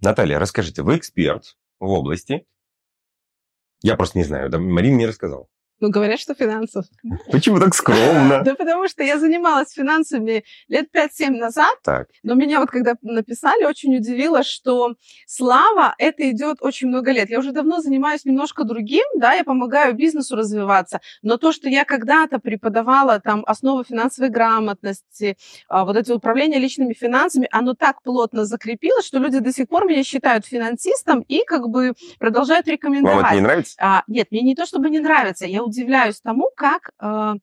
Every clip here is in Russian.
Наталья, расскажите, вы эксперт в области. Я просто не знаю, да, Марина мне рассказала. Ну, говорят, что финансов. Почему так скромно? Да потому что я занималась финансами лет 5-7 назад, Так. но меня вот когда написали, очень удивило, что слава, это идет очень много лет. Я уже давно занимаюсь немножко другим, да, я помогаю бизнесу развиваться, но то, что я когда-то преподавала там основы финансовой грамотности, а, вот это управление личными финансами, оно так плотно закрепилось, что люди до сих пор меня считают финансистом и как бы продолжают рекомендовать. Вам это не нравится? А, нет, мне не то чтобы не нравится, я удивляюсь тому, как э,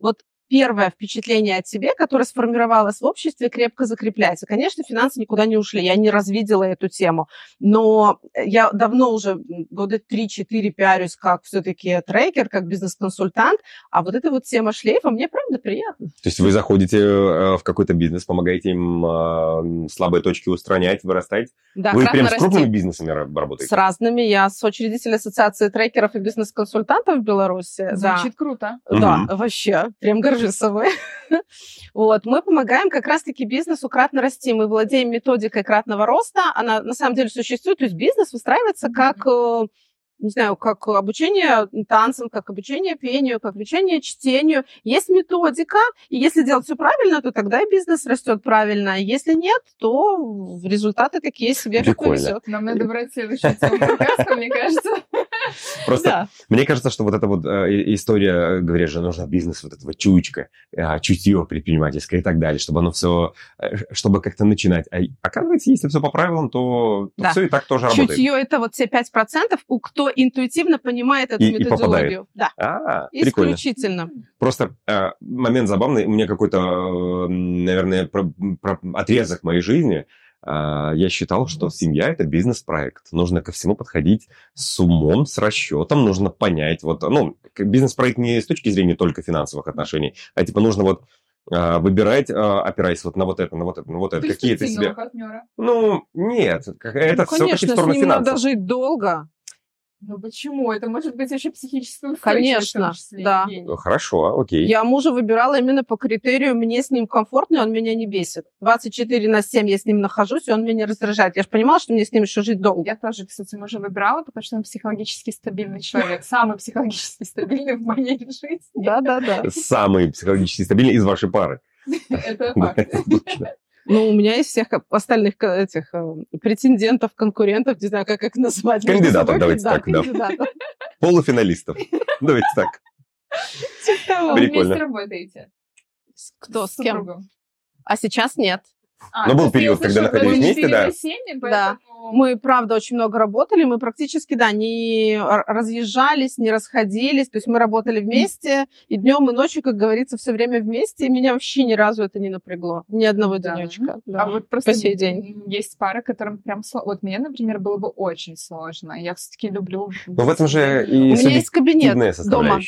вот первое впечатление о тебе, которое сформировалось в обществе, крепко закрепляется. Конечно, финансы никуда не ушли, я не развидела эту тему, но я давно уже, года 3-4 пиарюсь как все-таки трекер, как бизнес-консультант, а вот эта вот тема шлейфа мне правда приятно. То есть вы заходите э, в какой-то бизнес, помогаете им э, слабые точки устранять, вырастать? Да, вы прям с крупными расти. бизнесами ра- работаете? С разными. Я соучредитель Ассоциации трекеров и бизнес-консультантов в Беларуси. Да. Звучит круто. Да, Мгм. вообще, прям горжусь собой. Вот, мы помогаем как раз-таки бизнесу кратно расти. Мы владеем методикой кратного роста. Она на самом деле существует. То есть бизнес выстраивается как, э, не знаю, как обучение танцам, как обучение пению, как обучение чтению. Есть методика, и если делать все правильно, то тогда и бизнес растет правильно. Если нет, то результаты такие себе, Прикольно. Нам надо брать следующую тему мне кажется. Просто мне кажется, что вот эта вот э, история, э, говорят же, нужно бизнес, вот этого чуечка, э, чутье предпринимательское и так далее, чтобы оно все, чтобы как-то начинать. А оказывается, если все по правилам, то, все и так тоже работает. Чутье это вот те 5%, у кто интуитивно понимает эту методологию. да, А, исключительно. Просто момент забавный. У меня какой-то, наверное, отрезок моей жизни. Э, я считал, что семья это бизнес-проект. Нужно ко всему подходить с умом, с расчетом. Нужно понять. Вот, ну, бизнес-проект не с точки зрения только финансовых отношений, а типа нужно вот э, выбирать, э, опираясь вот на вот это, на вот это, на вот это. Какие ты себе... Партнера. Ну, нет. Это Ну, все-таки в конечно, с сторону ним надо жить долго. Ну почему? Это может быть еще психически устойчивость, Конечно, числе, да. Евгений. Хорошо, окей. Я мужа выбирала именно по критерию, мне с ним комфортно, он меня не бесит. 24 на 7 я с ним нахожусь, и он меня не раздражает. Я же понимала, что мне с ним еще жить долго. Я тоже, кстати, мужа выбрала, потому что он психологически стабильный человек. Самый психологически стабильный в моей жизни. Да-да-да. Самый психологически стабильный из вашей пары. Это факт. Ну, у меня из всех остальных этих э, претендентов, конкурентов, не знаю, как их назвать. Кандидатов, давайте Да, так, да. Полуфиналистов. Давайте так. Типа того. Вы Прикольно. вместе работаете? Кто, с кем? супругом? А сейчас нет. А, Но был есть я период, когда находились вместе, да. четыре семьи, Да. поэтому- Мы, правда, очень много работали, мы практически, да, не разъезжались, не расходились, то есть мы работали вместе, и днем, и ночью, как говорится, все время вместе, и меня вообще ни разу это не напрягло, ни одного Да. денечка. А вот просто По сей день. есть пары, которым прям сложно. Вот мне, например, было бы очень сложно. Я все-таки люблю... Но в этом же и У меня есть кабинет дома,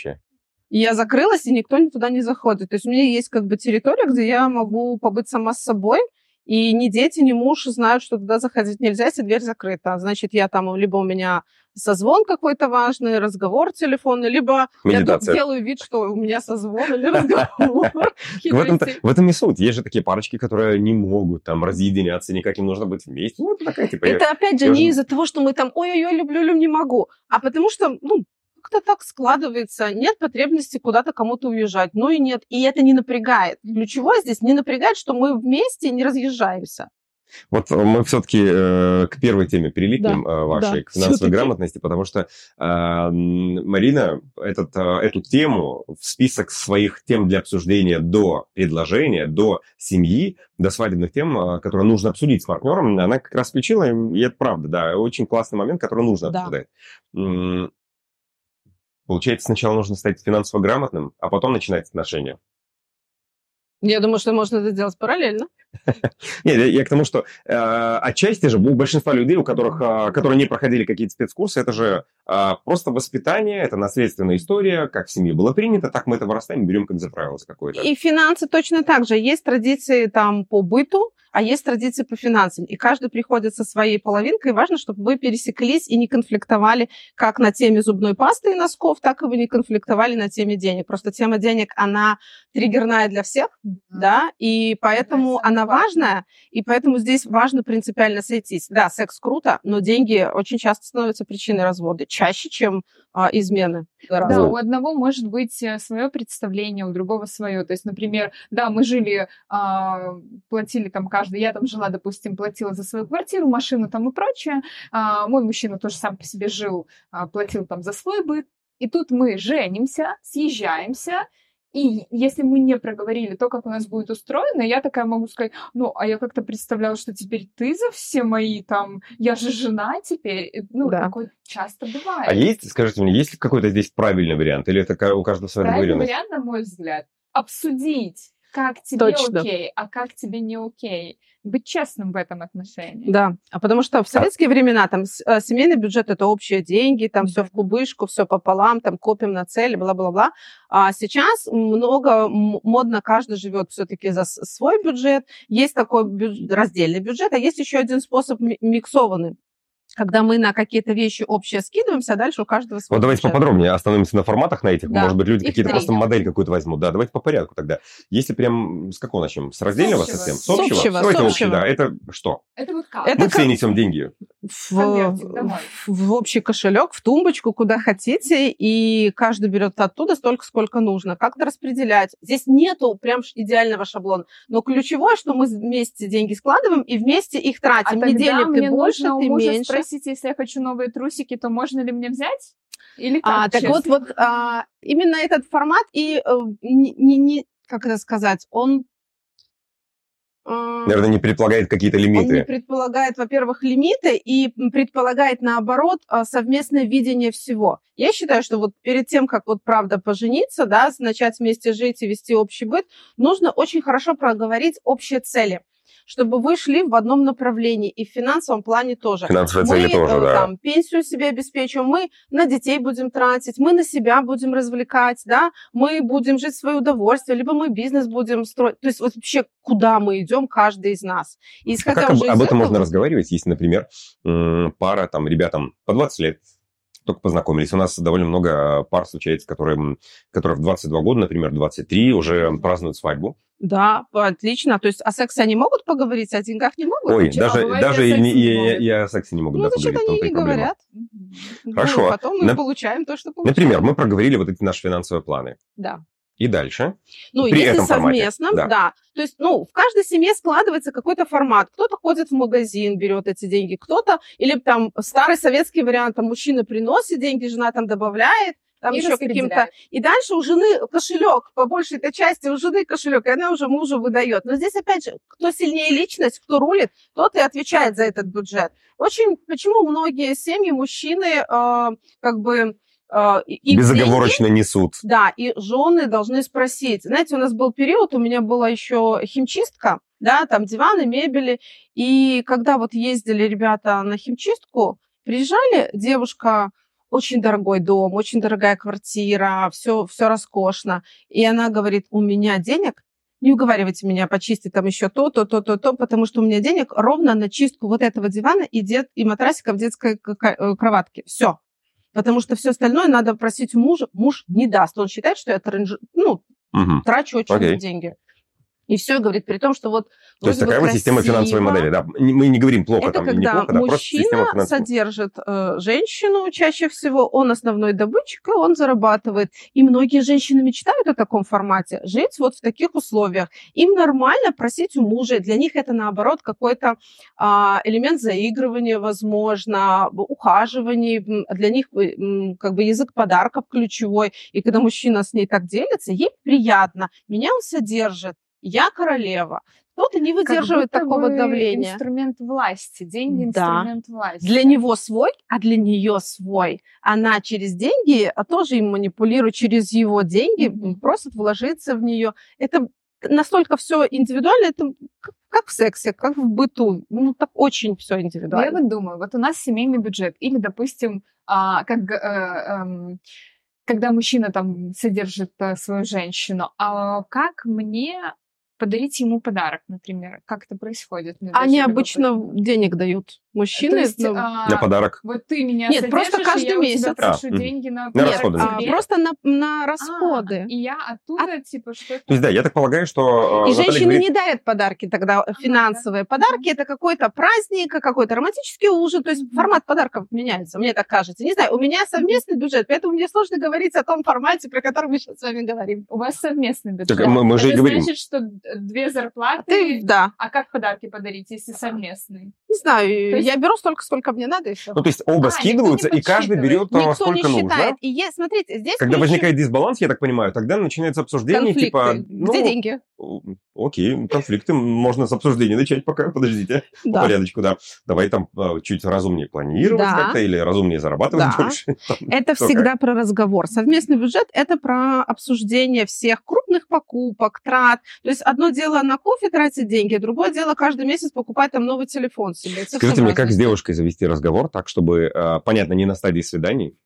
и я закрылась, и никто туда не заходит. То есть у меня есть как бы территория, где я могу побыть сама с собой, и ни дети, ни муж знают, что туда заходить нельзя, если дверь закрыта. Значит, я там, либо у меня созвон какой-то важный, разговор телефонный, либо я Медитация. делаю вид, что у меня созвон или разговор. В этом, и суть. Есть же такие парочки, которые не могут там разъединяться никак, им нужно быть вместе. Ну, это типа, Это опять же я не из-за того, что мы там ой-ой-ой, люблю-люблю, не могу, а потому что, ну, как-то так складывается, нет потребности куда-то кому-то уезжать, ну и нет, и это не напрягает. Ключевое здесь не напрягает, что мы вместе не разъезжаемся. Вот мы все-таки к первой теме перелипнем э, вашей, да, к финансовой грамотности, потому что э, Марина этот, э, эту тему в список своих тем для обсуждения до предложения, до семьи, до свадебных тем, э, которые нужно обсудить с партнером, она как раз включила, и это правда, да, очень классный момент, который нужно Да. обсуждать. Получается, сначала нужно стать финансово грамотным, а потом начинать отношения. Я думаю, что можно это делать параллельно. Нет, я, к тому, что э, отчасти же у большинства людей, у которых, э, которые не проходили какие-то спецкурсы, это же э, просто воспитание, это наследственная история, как в семье было принято, так мы это вырастаем, берем как за правило какое-то. И финансы точно так же. Есть традиции там по быту, а есть традиции по финансам. И каждый приходит со своей половинкой. Важно, чтобы вы пересеклись и не конфликтовали как на теме зубной пасты и носков, так и вы не конфликтовали на теме денег. Просто тема денег, она триггерная для всех. да, и поэтому Да, она важная, и поэтому здесь важно принципиально сойтись. Да, секс круто, но деньги очень часто становятся причиной развода, чаще, чем а, измены. Да, гораздо. у одного может быть свое представление, у другого свое. То есть, например, да, мы жили, а, платили там каждый, я там жила, допустим, платила за свою квартиру, машину там и прочее. А, мой мужчина тоже сам по себе жил, а, платил там за свой быт. И тут мы женимся, съезжаемся, и если мы не проговорили то, как у нас будет устроено, я такая могу сказать, ну, а я как-то представляла, что теперь ты за все мои там, я же жена теперь. Ну, Да. такое часто бывает. А есть, скажите мне, есть ли какой-то здесь правильный вариант? Или это у каждого своя Правильный вариант, на мой взгляд, обсудить, как тебе Точно. окей, а как тебе не окей. Быть честным в этом отношении. Да, а потому что в советские времена там э, семейный бюджет это общие деньги, там все Да. в кубышку, все пополам, там копим на цели, бла-бла-бла. А сейчас много модно, каждый живет все-таки за свой бюджет. Есть такой бюдж- раздельный бюджет, а есть еще один способ ми- миксованный, когда мы на какие-то вещи общие скидываемся, а дальше у каждого свой Вот давайте поподробнее остановимся на форматах на этих. Да. Может быть, люди Их какие-то просто модель какую-то возьмут. Да, давайте по порядку тогда. Если прям с какого начнем? С раздельного общего. совсем? С С общего? общего, Давайте с общий, общего. да. Это что? Это вот как? Это Мы как- все несем деньги. в, Конвертик в- в общий кошелек, в тумбочку, куда хотите, и каждый берет оттуда столько, сколько нужно. Как-то распределять. Здесь нету прям идеального шаблона. Но ключевое, что мы вместе деньги складываем и вместе их А тратим. тогда Неделю мне ты больше, ты меньше. Спросить, если я хочу новые трусики, то можно ли мне взять? Или как? А, так честно? вот, вот а, именно этот формат и э, не, не- не- как это сказать, он а, Наверное, не предполагает какие-то Он не лимиты. предполагает, во-первых, лимиты и предполагает, наоборот, а, совместное видение всего. Я считаю, что вот перед тем, как вот правда пожениться, да, начать вместе жить и вести общий быт, нужно очень хорошо проговорить общие цели, чтобы вы шли в одном направлении и в финансовом плане тоже. Финансовые мы цели тоже, э, да. там пенсию себе обеспечим, мы на детей будем тратить, мы на себя будем развлекать, да, мы будем жить в свое удовольствие, либо мы бизнес будем строить. То есть вот вообще куда мы идем, каждый из нас. И А как об, уже об этом можно этого- разговаривать, если, например, пара, там, ребятам по 20 лет только познакомились. У нас довольно много пар случается, которые, которые в 22 года, например, 23, уже празднуют свадьбу. Да, отлично. То есть о сексе они могут поговорить, а о деньгах не могут? Ой, Почему? А даже, даже и и, не- и- могут. и о сексе не могут Ну, да, значит, поговорить. они и не проблема. говорят. Хорошо. Ну, потом мы На- получаем то, что получаем. Например, мы проговорили вот эти наши финансовые планы. Да. И дальше. Ну, При если этом формате, совместно, да. да. То есть, ну, в каждой семье складывается какой-то формат. Кто-то ходит в магазин, берет эти деньги, кто-то, или там старый советский вариант, там мужчина приносит деньги, жена там добавляет, там И еще каким-то. И дальше у жены кошелек, по большей этой части у жены кошелек, и она уже мужу выдает. Но здесь, опять же, кто сильнее личность, кто рулит, тот и отвечает за этот бюджет. Очень, почему многие семьи, мужчины, э, как бы... э, и- Безоговорочно несут. да, и жены должны спросить. Знаете, у нас был период, у меня была еще химчистка, да, там диваны, мебели. И когда вот ездили ребята на химчистку, приезжали, девушка, очень дорогой дом, очень дорогая квартира, все, все роскошно. И она говорит, у меня денег, не уговаривайте меня почистить там еще то, то, то, то, то, потому что у меня денег ровно на чистку вот этого дивана и, дет, и матрасика в детской э, кроватке. Все. Потому что все остальное надо просить у мужа. Муж не даст. Он считает, что я транж... ну, Мгм. трачу очень много деньги. И все, говорит, при том, что вот То есть такая вот система финансовой модели. Да. Мы не говорим плохо Это там, когда неплохо, да, просто мужчина финансовой. содержит э, женщину чаще всего, он основной добытчик, и он зарабатывает. И многие женщины мечтают о таком формате, жить вот в таких условиях. Им нормально просить у мужа, для них это наоборот какой-то а, элемент заигрывания, возможно, ухаживаний, для них э, как бы язык подарков ключевой. И когда мужчина с ней так делится, ей приятно, меня он содержит, я королева. Кто-то не Как выдерживает будто такого бы давления. Инструмент власти. Деньги Да. инструмент власти. Для него свой, а для нее свой. Она через деньги а тоже им манипулирует, через его деньги Мгм. просит вложиться в нее. Это настолько все индивидуально, это как- как в сексе, как в быту. Ну, так очень все Но я индивидуально. вот думаю, вот у нас семейный бюджет, или, допустим, а, как, э, эм, когда мужчина там содержит э, свою женщину, а как мне подарить ему подарок, например? Как это происходит? Мне Они даже обычно любопытно. денег дают. Мужчины... То есть, ну, а, На подарок. Вот ты меня Нет, просто каждый и я месяц. прошу А, деньги на, На расходы. а, просто на, на А, расходы. и я оттуда, типа, что-то... То есть, да, я так полагаю, что... э, И Наталья женщины говорит, не дарят подарки тогда, э, финансовые подарки. Это какой-то праздник, какой-то романтический ужин. То есть формат подарков меняется, мне так кажется. Не знаю, у меня совместный бюджет, поэтому мне сложно говорить о том формате, про который мы сейчас с вами говорим. У вас совместный бюджет. Так мы- мы же и говорим. значит, что д- две зарплаты... Ты, да, А как подарки подарить, если совместный? не знаю, есть- я беру столько, сколько мне надо, все. Ну, то есть оба А, скидываются, и каждый берет а, Никто сколько не нужно. И есть, смотрите, здесь Когда ключ- возникает дисбаланс, я так понимаю, тогда начинается обсуждение, конфликты. типа... Где ну, деньги? Окей, конфликты можно с обсуждения начать пока, подождите, по Да. порядочку, да. Давай там а, чуть разумнее планировать Да. как-то или разумнее зарабатывать Да. больше. Там, Это всегда про разговор. Совместный бюджет – это про обсуждение всех крупных покупок, трат. То есть одно дело на кофе тратить деньги, другое дело каждый месяц покупать там новый телефон себе. Это Скажите мне, как с девушкой завести разговор так, чтобы, а, понятно, не на стадии свиданий,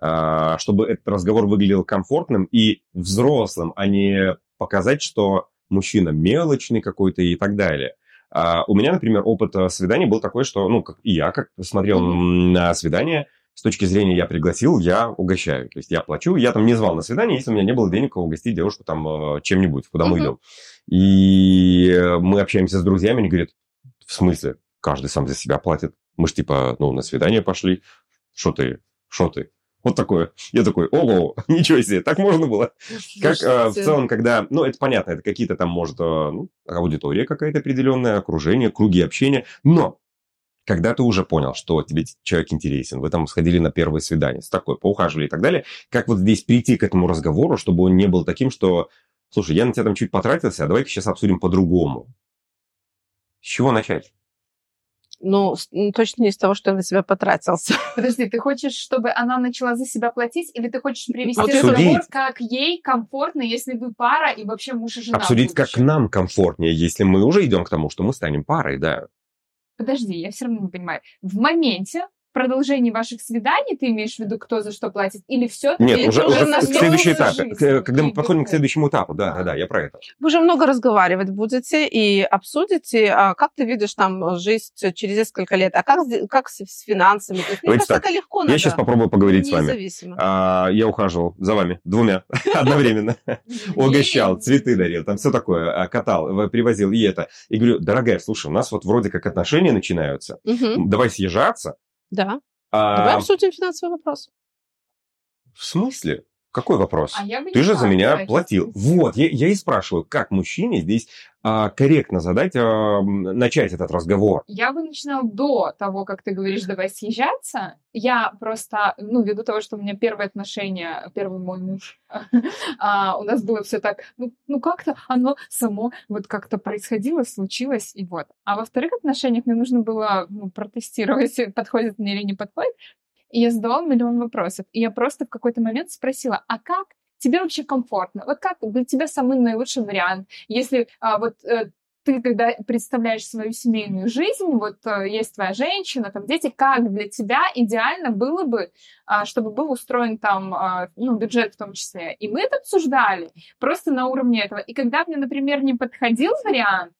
а, чтобы этот разговор выглядел комфортным и взрослым, а не показать, что мужчина мелочный какой-то и так далее. А, У меня, например, опыт а, свиданий был такой, что, ну, как и я, как смотрел на свидание, с точки зрения я пригласил, я угощаю. То есть я плачу, я там не звал на свидание, если у меня не было денег угостить девушку там э, чем-нибудь, куда мы идем. И э, мы общаемся с друзьями, они говорят, в смысле? Каждый сам за себя платит. Мы ж типа, ну, на свидание пошли. Что ты? Что ты? Вот такое. Я такой, ого, ничего себе, так можно было. Как э, в целом, когда, ну, это понятно, это какие-то там, может, э, ну, аудитория какая-то определенная, окружение, круги общения, но когда ты уже понял, что тебе человек интересен, вы там сходили на первое свидание, с такой, поухаживали и так далее, как вот здесь прийти к этому разговору, чтобы он не был таким, что, слушай, я на тебя там чуть потратился, а давай-ка сейчас обсудим по-другому. С чего начать? Ну, ну, точно не с того, что я на себя потратился. Подожди, ты хочешь, чтобы она начала за себя платить, или ты хочешь привести Обсудить. разговор, как ей комфортно, если вы пара и вообще муж и жена? Обсудить, как будущем? нам комфортнее, если мы уже идем к тому, что мы станем парой, да. Подожди, я все равно не понимаю. В моменте продолжении ваших свиданий ты имеешь в виду, кто за что платит, или все? Нет, уже, уже на к следующий этап, жизнь, к- когда мы подходим к следующему этапу, да, да, да, я про это. Вы же много разговаривать будете и обсудите, а как ты видишь там жизнь через несколько лет, а как, с- как с, с финансами. Мне Давайте кажется, так, это легко Я надо. сейчас попробую поговорить с вами. А, я ухаживал за вами двумя одновременно. Угощал, цветы дарил, там все такое, а, катал, привозил и это. И говорю, дорогая, слушай, у нас вот вроде как отношения начинаются, давай съезжаться. Да. А, Давай обсудим финансовый вопрос. в смысле? Какой вопрос? А я бы не Ты же за меня давай, платил. Вот, я, я и спрашиваю, как мужчине здесь а, корректно задать, а, начать этот разговор? Я бы начинала до того, как ты говоришь, давай съезжаться. Я просто, ну, ввиду того, что у меня первые отношения, первый мой муж, а, у нас было все так, ну, ну как-то оно само вот как-то происходило, случилось, и вот. А во вторых отношениях мне нужно было ну, протестировать, подходит мне или не подходит. Я задавала миллион вопросов. И я просто в какой-то момент спросила, а как тебе вообще комфортно? Вот как для тебя самый наилучший вариант? Если а, вот э, ты, когда представляешь свою семейную жизнь, вот э, есть твоя женщина, там дети, как для тебя идеально было бы, а, чтобы был устроен там, а, ну, бюджет в том числе. И мы это обсуждали просто на уровне этого. И когда мне, например, не подходил вариант,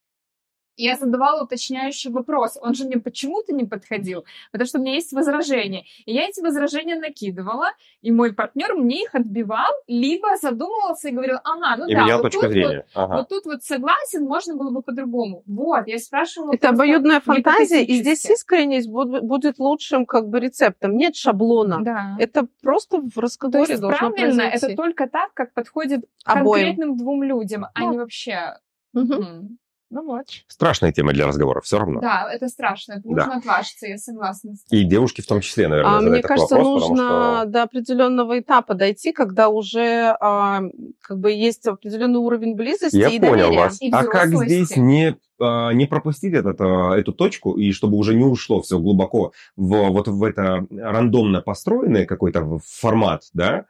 я задавала уточняющий вопрос. Он же мне почему-то не подходил, потому что у меня есть возражения. И я эти возражения накидывала, и мой партнер мне их отбивал, либо задумывался и говорил, ага, ну и да, вот тут вот зрения. Ага. вот тут вот согласен, можно было бы по-другому. Вот, я спрашивала... Это обоюдная фантазия, и здесь искренность буд- будет лучшим как бы рецептом. Нет шаблона. Да. Это просто в То разговоре есть должно правильно, произойти. это только так, как подходит Обоим. конкретным двум людям, а Да. не вообще... Мгм. Ну вот. Страшная тема для разговора, все равно. Да, это страшно, это Да. нужно отважиться, я согласна. с И девушки в том числе, наверное, А, мне кажется, вопрос, нужно что... до определенного этапа дойти, когда уже а, как бы есть определенный уровень близости Я и понял доверия. вас. И А как здесь не, а, не пропустить этот, а, эту точку, и чтобы уже не ушло все глубоко в, вот в это рандомно построенный какой-то формат, да,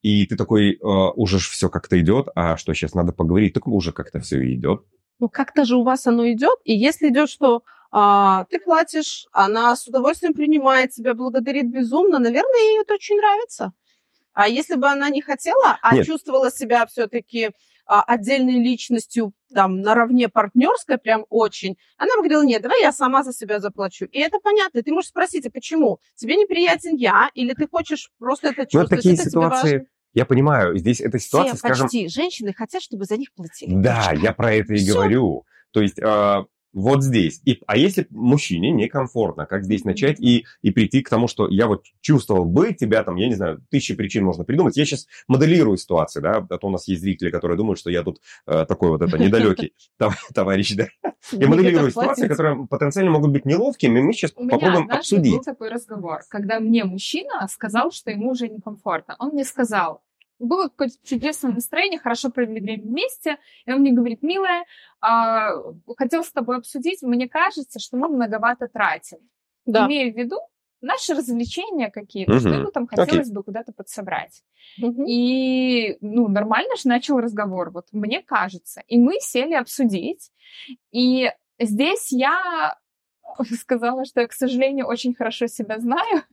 и ты такой, а, уже все как-то идет, а что сейчас надо поговорить, так уже как-то все идет. Ну, как-то же у вас оно идет. И если идет, что а, ты платишь, она с удовольствием принимает тебя, благодарит безумно, наверное, ей это очень нравится. А если бы она не хотела, а Нет. чувствовала себя все-таки а, отдельной личностью, там, наравне партнерской, прям очень, она бы говорила, нет, давай я сама за себя заплачу. И это понятно. Ты можешь спросить, а почему? Тебе неприятен я, или ты хочешь просто это чувствовать? Ну, такие это тебе ситуации, важно? Я понимаю, здесь эта ситуация, Все скажем, почти женщины хотят, чтобы за них платили. Да, я про это и Всё. говорю. То есть а, вот здесь. И, а если мужчине некомфортно, как здесь начать и, и прийти к тому, что я вот чувствовал бы тебя там, я не знаю, тысячи причин можно придумать. Я сейчас моделирую ситуацию, да, а то у нас есть зрители, которые думают, что я тут э, такой вот это недалекий тов- товарищ, да. Я Не моделирую ситуации, которые потенциально могут быть неловкими, мы сейчас У меня попробуем обсудить. был такой разговор, когда мне мужчина сказал, что ему уже некомфортно. Он мне сказал, было какое-то чудесное настроение, хорошо провели время вместе, и он мне говорит, милая, а, хотел с тобой обсудить, мне кажется, что мы многовато тратим. Да. Имея в виду наши развлечения какие-то, что Мгм. ему там Окей. хотелось бы куда-то подсобрать. Мгм. И, ну, нормально же начал разговор, вот мне кажется. И мы сели обсудить. И здесь я сказала, что я, к сожалению, очень хорошо себя знаю.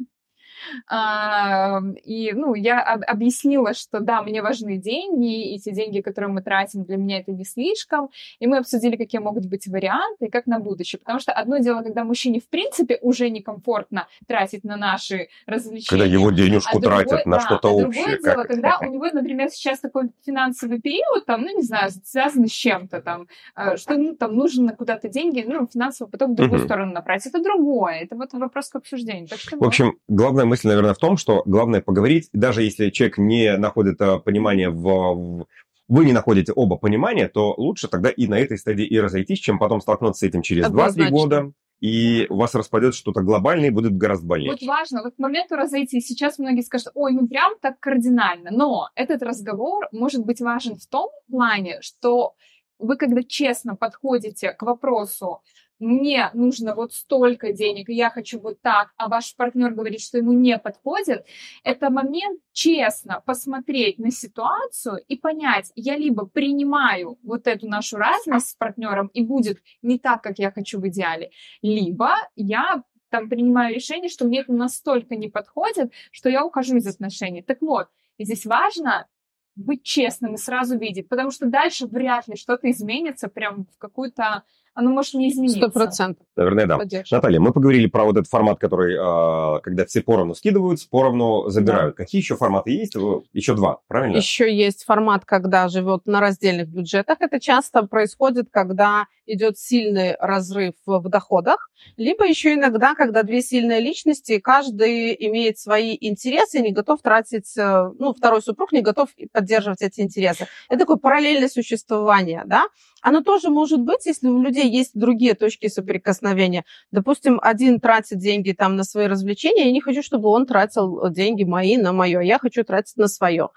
А, И, ну, я об- объяснила, что да, мне важны деньги, и те деньги, которые мы тратим, для меня это не слишком. И мы обсудили, какие могут быть варианты и как на будущее. Потому что одно дело, когда мужчине, в принципе, уже некомфортно тратить на наши развлечения. Когда его денежку А тратят на да, что-то а общее. Другое дело, как- когда у него, например, сейчас такой финансовый период, там, ну, не знаю, связанный с чем-то, там, э, что ему там нужно куда-то деньги, ну, финансовый поток в другую Мгм. сторону направить. Это другое. Это вот вопрос к обсуждению. Так что В вот. общем, главная мысль, наверное, в том, что главное поговорить, даже если человек не находит а, понимания в, в- Вы не находите оба понимания, то лучше тогда и на этой стадии и разойтись, чем потом столкнуться с этим через 2-3 Однозначно. года, и у вас распадет что-то глобальное и будет гораздо больнее. Вот важно, вот к моменту разойти. Сейчас многие скажут, ой, ну прям так кардинально. Но этот разговор может быть важен в том плане, что вы когда честно подходите к вопросу, мне нужно вот столько денег, и я хочу вот так, а ваш партнер говорит, что ему не подходит, это момент честно посмотреть на ситуацию и понять, я либо принимаю вот эту нашу разность с партнером и будет не так, как я хочу в идеале, либо я там принимаю решение, что мне это настолько не подходит, что я ухожу из отношений. Так вот, здесь важно быть честным и сразу видеть, потому что дальше вряд ли что-то изменится прям в какую-то... Оно может не измениться. Сто процентов. Наверное, да. Поддерживаю. Наталья, мы поговорили про вот этот формат, который, а, когда все поровну скидывают, поровну забирают. Какие еще форматы есть? Еще два, правильно? Еще есть формат, когда живет на раздельных бюджетах. Это часто происходит, когда идет сильный разрыв в доходах, либо еще иногда, когда две сильные личности, каждый имеет свои интересы не готов тратить, э, ну, второй супруг не готов поддерживать эти интересы. Это такое параллельное существование, да. Оно тоже может быть, если у людей есть другие точки соприкосновения. Допустим, один тратит деньги там на свои развлечения, я не хочу, чтобы он тратил деньги мои на мое, я хочу тратить на свое.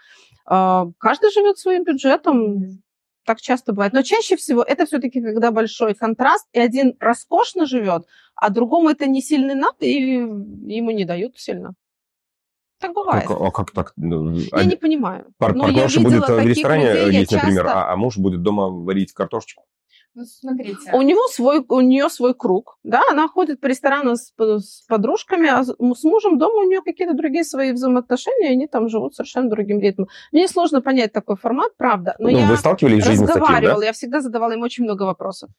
А, Каждый живет своим бюджетом, так часто бывает. Но чаще всего это все-таки, когда большой контраст, и один роскошно живет, а другому это не сильный над, и ему не дают сильно. Так бывает. Ну, а как так? Ну, Я один- не понимаю. пар- Но я партнерша видела будет в ресторане людей, я есть, например, часто- а, а муж будет дома варить картошечку. Ну, смотрите. У него свой, у нее свой круг, да, она ходит по ресторанам с, с подружками, а с мужем дома у нее какие-то другие свои взаимоотношения, и они там живут совершенно другим ритмом. Мне сложно понять такой формат, правда, но ну, я вы сталкивались в жизни с таким, да? разговаривала, я всегда задавала им очень много вопросов.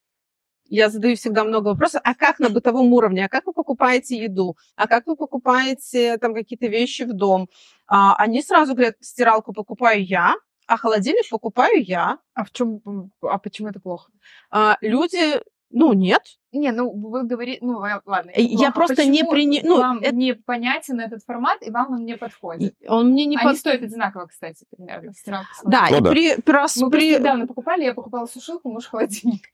Я задаю всегда много вопросов. А как на бытовом уровне? А как вы покупаете еду? А как вы покупаете там какие-то вещи в дом? А, они сразу говорят, стиралку покупаю я, а холодильник покупаю я. А в чем, а почему это плохо? А, люди, ну, нет. Не, ну вы говорите, ну ла- ладно. Э, я плохо. просто не Почему приня- ну, вам это- непонятен этот формат, и вам он не подходит. Он мне не Они под... стоят одинаково, кстати, примерно. Да, Ну и да. при, при, Мы при- недавно покупали, я покупала сушилку, муж холодильник.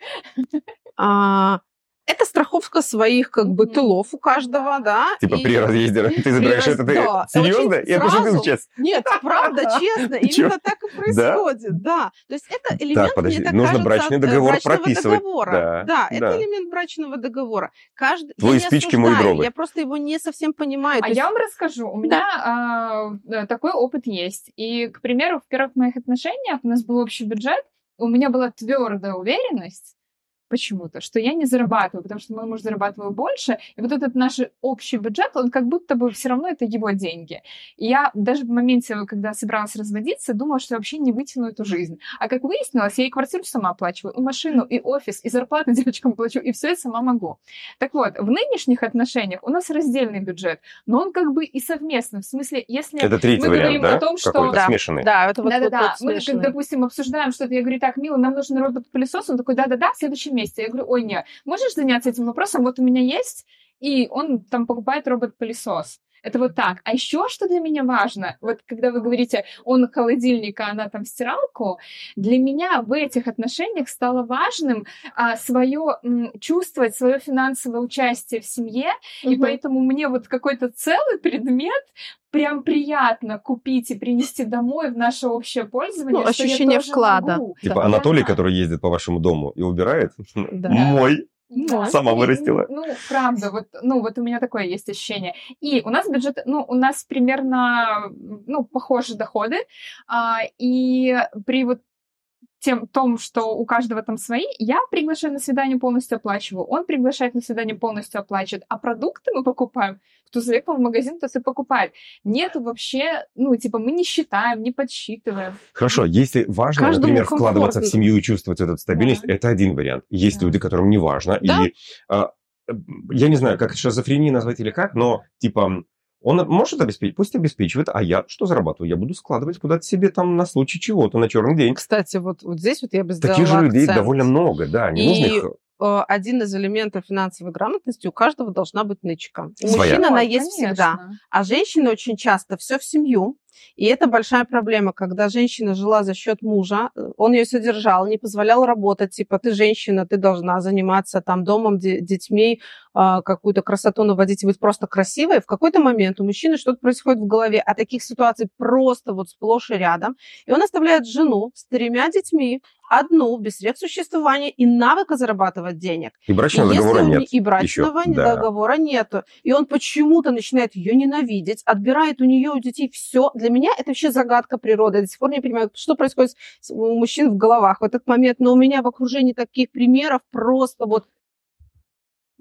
а, это страховка своих как бы тылов у каждого, да. Типа и- при разъезде ты забираешь раз- это, ты да, серьезно? очень Я пошутил сразу. сейчас. Нет, правда, честно, Чё? именно так и происходит, да. То есть это элемент, подожди, мне так нужно кажется, брачный э, договор брачного прописывать. договора. Да, Да, это элемент брачного договора. Каждый, Твои спички, осуждаю, дрова. Я просто его не совсем понимаю. А я вам расскажу. У меня а, э, такой опыт есть. И, к примеру, в первых моих отношениях у нас был общий бюджет, у меня была твердая уверенность, почему-то, что я не зарабатываю, потому что мой муж зарабатывал больше, и вот этот наш общий бюджет, он как будто бы все равно это его деньги. И я даже в моменте, когда собиралась разводиться, думала, что я вообще не вытяну эту жизнь. А как выяснилось, я и квартиру сама оплачиваю, и машину, и офис, и зарплату девочкам плачу, и все это сама могу. Так вот, в нынешних отношениях у нас раздельный бюджет, но он как бы и совместный. В смысле, если это третий мы вариант, говорим да? о том, что... Да. смешанный. Да, это вот, Да, да, вот да. тот Мы, как, допустим, обсуждаем что-то, я говорю, так, милый, нам нужен робот-пылесос, он такой, да-да-да, в следующем месяце. Я говорю, ой, нет, можешь заняться этим вопросом? Вот у меня есть, и он там покупает робот-пылесос. Это вот так. А еще что для меня важно, вот когда вы говорите, он холодильник, а она там стиралку, для меня в этих отношениях стало важным а, свое м, чувствовать, свое финансовое участие в семье, и Мгм. поэтому мне вот какой-то целый предмет прям приятно купить и принести домой в наше общее пользование. Ну, что я ощущение тоже вклада. могу. Типа Да. Анатолий, Да. который ездит по вашему дому и убирает, Да. мой. Да. Сама вырастила. Ну, правда, вот, ну, вот у меня такое есть ощущение. И у нас бюджет, ну, у нас примерно, ну, похожие доходы, а, и при вот тем, том, что у каждого там свои, я приглашаю на свидание, полностью оплачиваю, он приглашает на свидание, полностью оплачивает, а продукты мы покупаем, кто заехал в магазин, тот и покупает. Нет вообще, ну, типа, мы не считаем, не подсчитываем. Хорошо, если важно, Каждому например, вкладываться в семью и чувствовать эту стабильность, Да. это один вариант. Есть Да. люди, которым не важно. Да. И а, я не знаю, как шизофрения назвать или как, но типа он может обеспечить, пусть обеспечивает, а я что зарабатываю? Я буду складывать куда-то себе там на случай чего-то, на черный день. Кстати, вот, вот здесь вот я бы сделала Таких же людей акцент. довольно много, да, не И нужно их... Э, Один из элементов финансовой грамотности у каждого должна быть нычка. У Своя. мужчин она есть всегда. А женщины очень часто все в семью. И это большая проблема, когда женщина жила за счет мужа, э, он ее содержал, не позволял работать, типа ты женщина, ты должна заниматься там домом, де- детьми, а, какую-то красоту наводить и быть просто красивой. В какой-то момент у мужчины что-то происходит в голове, а таких ситуаций просто вот сплошь и рядом. И он оставляет жену с тремя детьми, одну, без средств существования и навыка зарабатывать денег. И брачного И договора нет. И брачного да. договора нету. И он почему-то начинает ее ненавидеть, отбирает у нее, у детей все. Для меня это вообще загадка природы. Я до сих пор не понимаю, что происходит с- у мужчин в головах в этот момент. Но у меня в окружении таких примеров просто вот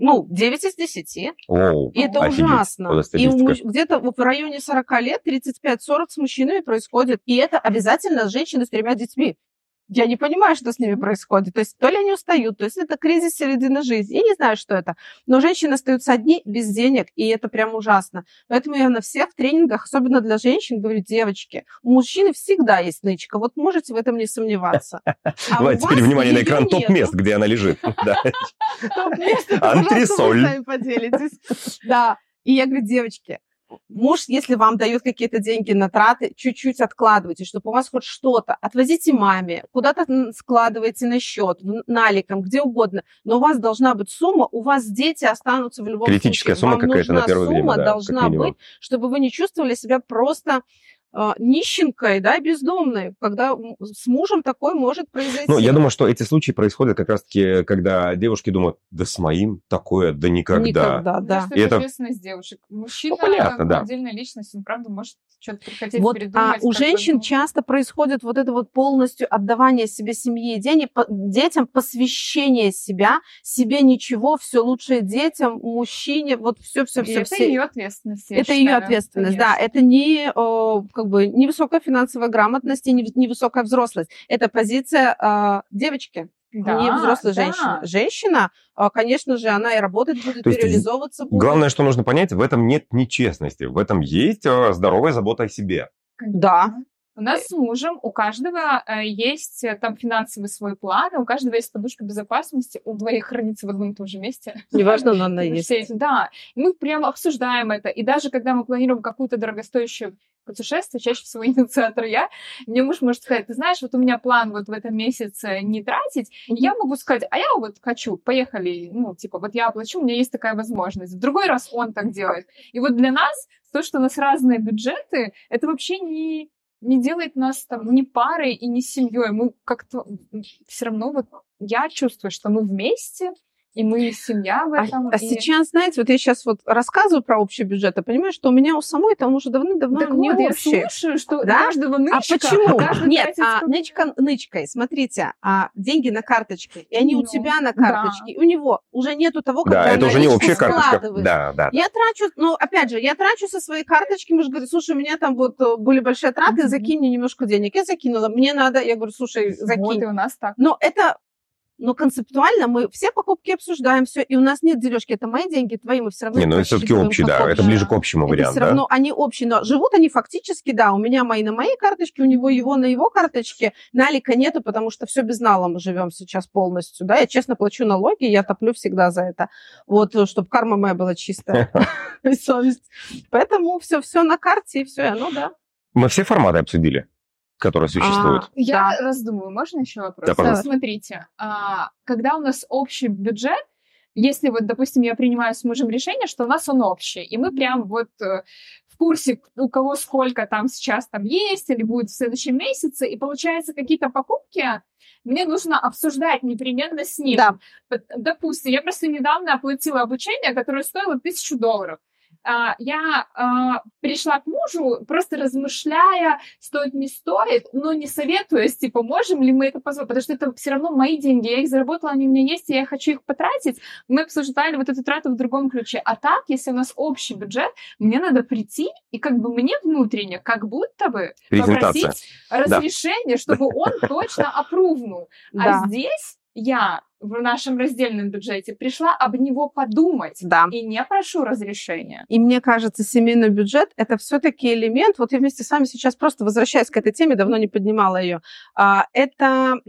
ну, 9 из 10. Оу, И это офигеть. ужасно. И где-то в районе 40 лет, 35-40 с мужчинами происходит. И это обязательно женщины с тремя детьми. Я не понимаю, что с ними происходит. То есть то ли они устают, то есть это кризис середины жизни. Я не знаю, что это. Но женщины остаются одни без денег, и это прям ужасно. Поэтому я на всех тренингах, особенно для женщин, говорю, девочки, у мужчины всегда есть нычка. Вот можете в этом не сомневаться. А Давай теперь внимание на экран топ-мест, где она лежит. Это, пожалуйста, поделитесь. Да. И я говорю, девочки, муж, если вам дает какие-то деньги на траты, чуть-чуть откладывайте, чтобы у вас хоть что-то. Отвозите маме, куда-то складывайте на счет, наликом, где угодно. Но у вас должна быть сумма, у вас дети останутся в любом Критическая случае. сумма Вам какая-то на первое время, сумма да, как должна быть, чтобы вы не чувствовали себя просто нищенкой, да, бездомной, когда с мужем такое может произойти. Ну, я думаю, что эти случаи происходят как раз-таки, когда девушки думают, да с моим такое, да никогда. Никогда, да. И это это- ответственность девушек. Мужчина, Ну, понятно, да. отдельная личность, он, правда, может что-то хотеть Вот, а передумать. у как бы, женщин ну, часто происходит вот это вот полностью отдавание себе семье и денег, по- детям посвящение себя, себе ничего, все лучшее детям, мужчине, вот все, все, и все, это ее ответственность. Это ее считаю, ответственность, да. конечно. Это не э, как бы невысокая финансовая грамотность и не- невысокая взрослость. Это позиция э, девочки, Да, не взрослой да. женщины. Женщина, э, конечно же, она и работать будет, То и реализовываться будет. Главное, что нужно понять, в этом нет нечестности, в этом есть э, здоровая забота о себе. Да. У нас с мужем у каждого э, есть э, там финансовый свой план, у каждого есть подушка безопасности, у двоих хранится в одном и том же месте. Неважно, но она есть. Да, И мы прям обсуждаем это. И даже когда мы планируем какую-то дорогостоящую путешествие, чаще всего инициатор я, мне муж может сказать, ты знаешь, вот у меня план вот в этом месяце не тратить, и я могу сказать, а я вот хочу, поехали, ну, типа, вот я оплачу, у меня есть такая возможность. В другой раз он так делает. И вот для нас то, что у нас разные бюджеты, это вообще не не делает нас там ни парой и ни семьей. Мы как-то все равно вот я чувствую, что мы вместе И мы семья в А, этом. а и- сейчас, знаете, вот я сейчас вот рассказываю про общий бюджет, а понимаю, что у меня у самой там уже давным-давно Так не вот, я общий. слушаю, что Да? каждого А нычка, почему? каждый Нет, а, сколько- нычка нычкой. Смотрите, а деньги на карточке, и они у Ну, тебя на да. карточке, и у него уже нету того, когда Да, это уже не общая карточка. Да, да. Я трачу, ну, опять же, я трачу со своей карточки, муж говорит, слушай, у меня там вот э, были большие траты, закинь мне немножко денег. Я закинула, мне надо, я говорю, слушай, Вот закинь. и у нас так. Но это, но концептуально мы все покупки обсуждаем, все, и у нас нет дележки, это мои деньги, твои, мы все равно Не, ну это все-таки общий, да. Это ближе к общему Это варианту, все да? равно они общие, но живут они фактически, да, у меня мои на моей карточке, у него его на его карточке, налика нету, потому что все без нала мы живем сейчас полностью, да, я честно плачу налоги, я топлю всегда за это, вот, чтобы карма моя была чистая, совесть. Поэтому все, все на карте, и все, ну да. Мы все форматы обсудили, которые существуют. А, Я Да. раздумываю, можно еще вопрос? Да, пожалуйста. Смотрите, а, когда у нас общий бюджет, если вот, допустим, я принимаю с мужем решение, что у нас он общий, и мы прям вот э, в курсе, у кого сколько там сейчас там есть или будет в следующем месяце, и получается какие-то покупки, мне нужно обсуждать непременно с ним. Да. Допустим, я просто недавно оплатила обучение, которое стоило тысячу долларов. А, Я а, пришла к мужу, просто размышляя, стоит, не стоит, но не советуясь, типа, можем ли мы это позволить, потому что это все равно мои деньги, я их заработала, они у меня есть, и я хочу их потратить. Мы обсуждали вот эту трату в другом ключе. А так, если у нас общий бюджет, мне надо прийти и как бы мне внутренне, как будто бы попросить разрешение, чтобы он точно опрувнул. Да, А здесь я в нашем раздельном бюджете пришла об него подумать да. и не прошу разрешения. И мне кажется, семейный бюджет это все-таки элемент. Вот я вместе с вами сейчас просто возвращаясь к этой теме, давно не поднимала ее. Это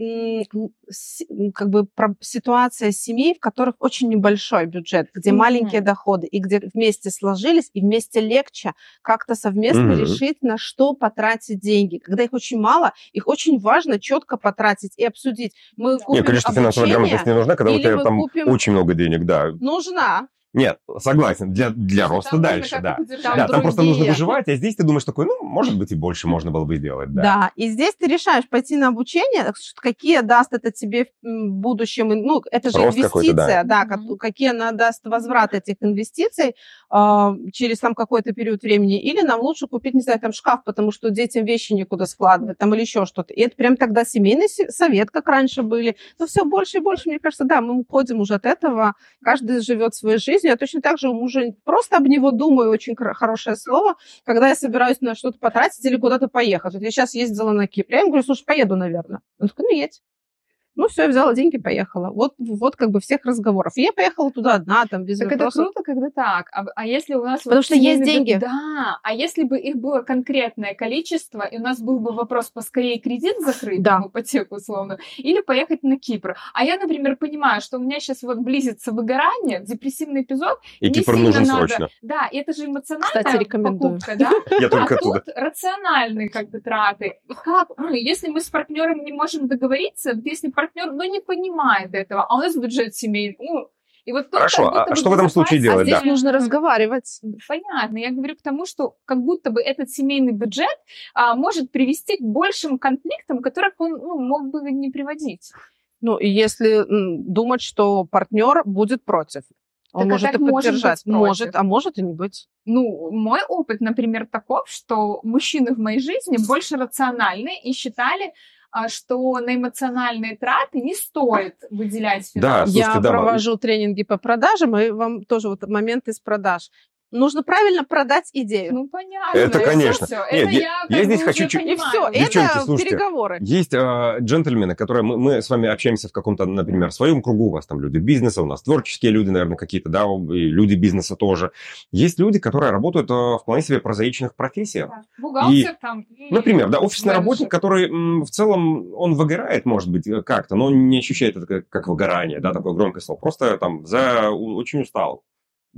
с- м, как бы ситуация семей, в которых очень небольшой бюджет, где Мгм. маленькие доходы, и где вместе сложились, и вместе легче как-то совместно Мгм. решить, на что потратить деньги. Когда их очень мало, их очень важно четко потратить и обсудить. Мы купим Нет, конечно, обучение, не нужна, когда у или тебя мы там купим- очень много денег, да. нужна. Нет, согласен, для, для роста Там дальше, да. Там Да, там просто нужно выживать, а здесь ты думаешь такой, ну, может быть, и больше можно было бы сделать, да. Да. и здесь ты решаешь пойти на обучение, какие даст это тебе в будущем, ну, это же Рост какой-то, да. инвестиция, да, Мгм. ка- какие она даст возврат этих инвестиций а, через там какой-то период времени, или нам лучше купить, не знаю, там шкаф, потому что детям вещи некуда складывать, там, или еще что-то. И это прям тогда семейный се- совет, как раньше были. Но все больше и больше, мне кажется, да, мы уходим уже от этого, каждый живет своей жизнью. Я точно так же у мужа просто об него думаю, очень хорошее слово, когда я собираюсь на что-то потратить или куда-то поехать. Вот я сейчас ездила на Кипр, я ему говорю, слушай, поеду, наверное. Он такой, ну, едь. Ну, все, я взяла деньги, поехала. Вот, вот как бы всех разговоров. И я поехала туда одна, там, без Так это вопросов. круто, когда так. А, а если у нас... Потому вот что есть деньги. Да, а если бы их было конкретное количество, и у нас был бы вопрос поскорее кредит закрыть, Да. ипотеку условно, или поехать на Кипр. А я, например, понимаю, что у меня сейчас вот близится выгорание, депрессивный эпизод. И Кипр сильно нужен надо. срочно. Да, и это же эмоциональная Кстати, рекомендую. покупка, да? Я только а тут рациональные как бы траты. Как, ну, если мы с партнером не можем договориться, если партнер, ну, не понимает этого, а у нас бюджет семейный, ну, и вот Хорошо, а что в этом случае безопаснее. делать, А здесь да. нужно разговаривать. Понятно. Я говорю к тому, что как будто бы этот семейный бюджет а, может привести к большим конфликтам, которых он ну, мог бы не приводить. Ну, и если думать, что партнер будет против. Он Так а может и может поддержать. против? Может, а может и не быть. Ну, мой опыт, например, таков, что мужчины в моей жизни больше рациональны и считали, а, что на эмоциональные траты не стоит выделять Да, финансы. Слушайте, Я да, провожу тренинги по продажам, и вам тоже вот момент из продаж. Нужно правильно продать идею. Ну, понятно. Это, и конечно. всё, Нет, это я- я, здесь хочу чуть- и все, Девчонки, это слушайте, переговоры. Есть э, джентльмены, которые мы, мы с вами общаемся в каком-то, например, своем кругу. У вас там люди бизнеса, у нас творческие люди, наверное, какие-то, да, и люди бизнеса тоже. Есть люди, которые работают э, в вполне себе прозаичных профессиях. Да. Бухгалтер там. и Например, да, офисный менеджер. работник, который м, в целом, он выгорает, может быть, э, как-то, но он не ощущает это как, как выгорание, да, такое громкое слово. Просто там за, очень устал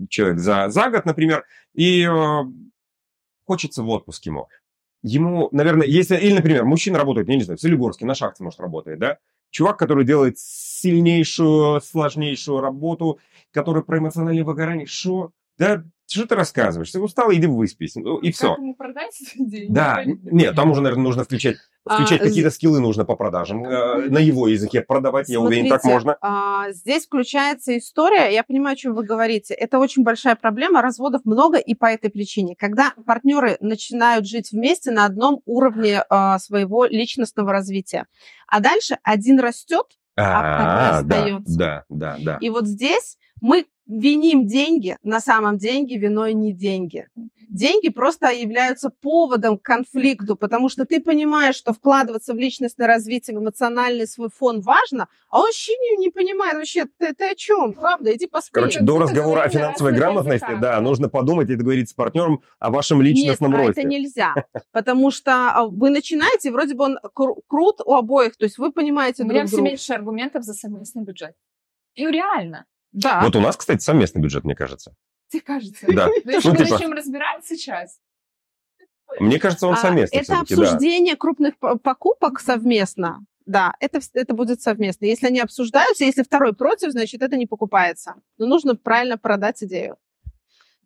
человек за, за год, например, и э, хочется в отпуск ему. Ему, наверное, если, или, например, мужчина работает, я не знаю, в Солигорске, на шахте, может, работает, да, чувак, который делает сильнейшую, сложнейшую работу, который про эмоциональное выгорание, что? Да, Что ты рассказываешь? Ты устал, иди выспись. Ну, и все. Как ему продать деньги? Да, нет, там уже, наверное, нужно включать, включать А, какие-то скиллы нужно по продажам. э, На его языке продавать, я уверен, так Смотрите, можно. а, здесь включается история, я понимаю, о чем вы говорите. Это очень большая проблема, разводов много и по этой причине. Когда партнеры начинают жить вместе на одном уровне а, своего личностного развития, а дальше один растет, А, да, остается. да, да, да. и вот здесь мы виним деньги, на самом деньги виной не деньги. Деньги просто являются поводом к конфликту, потому что ты понимаешь, что вкладываться в личностное развитие, в эмоциональный свой фон важно, а он вообще не, не понимает вообще, ты, ты о чем? Правда, иди поспи. Короче, до разговора о финансовой грамотности, да, нужно подумать и договориться с партнером о вашем личностном Нет, а росте. это нельзя, потому что а, вы начинаете, вроде бы он кру- крут у обоих, то есть вы понимаете У друг меня все друга. меньше аргументов за совместный бюджет. Ну, реально. Да. Вот у нас, кстати, совместный бюджет, мне кажется. Тебе кажется? Да. Ну, Ну, мы типа- начнем разбирать сейчас. Мне кажется, он А, совместный Это все-таки, да. обсуждение крупных покупок совместно. Да, это, это будет совместно. Если они обсуждаются, если второй против, значит, это не покупается. Но нужно правильно продать идею.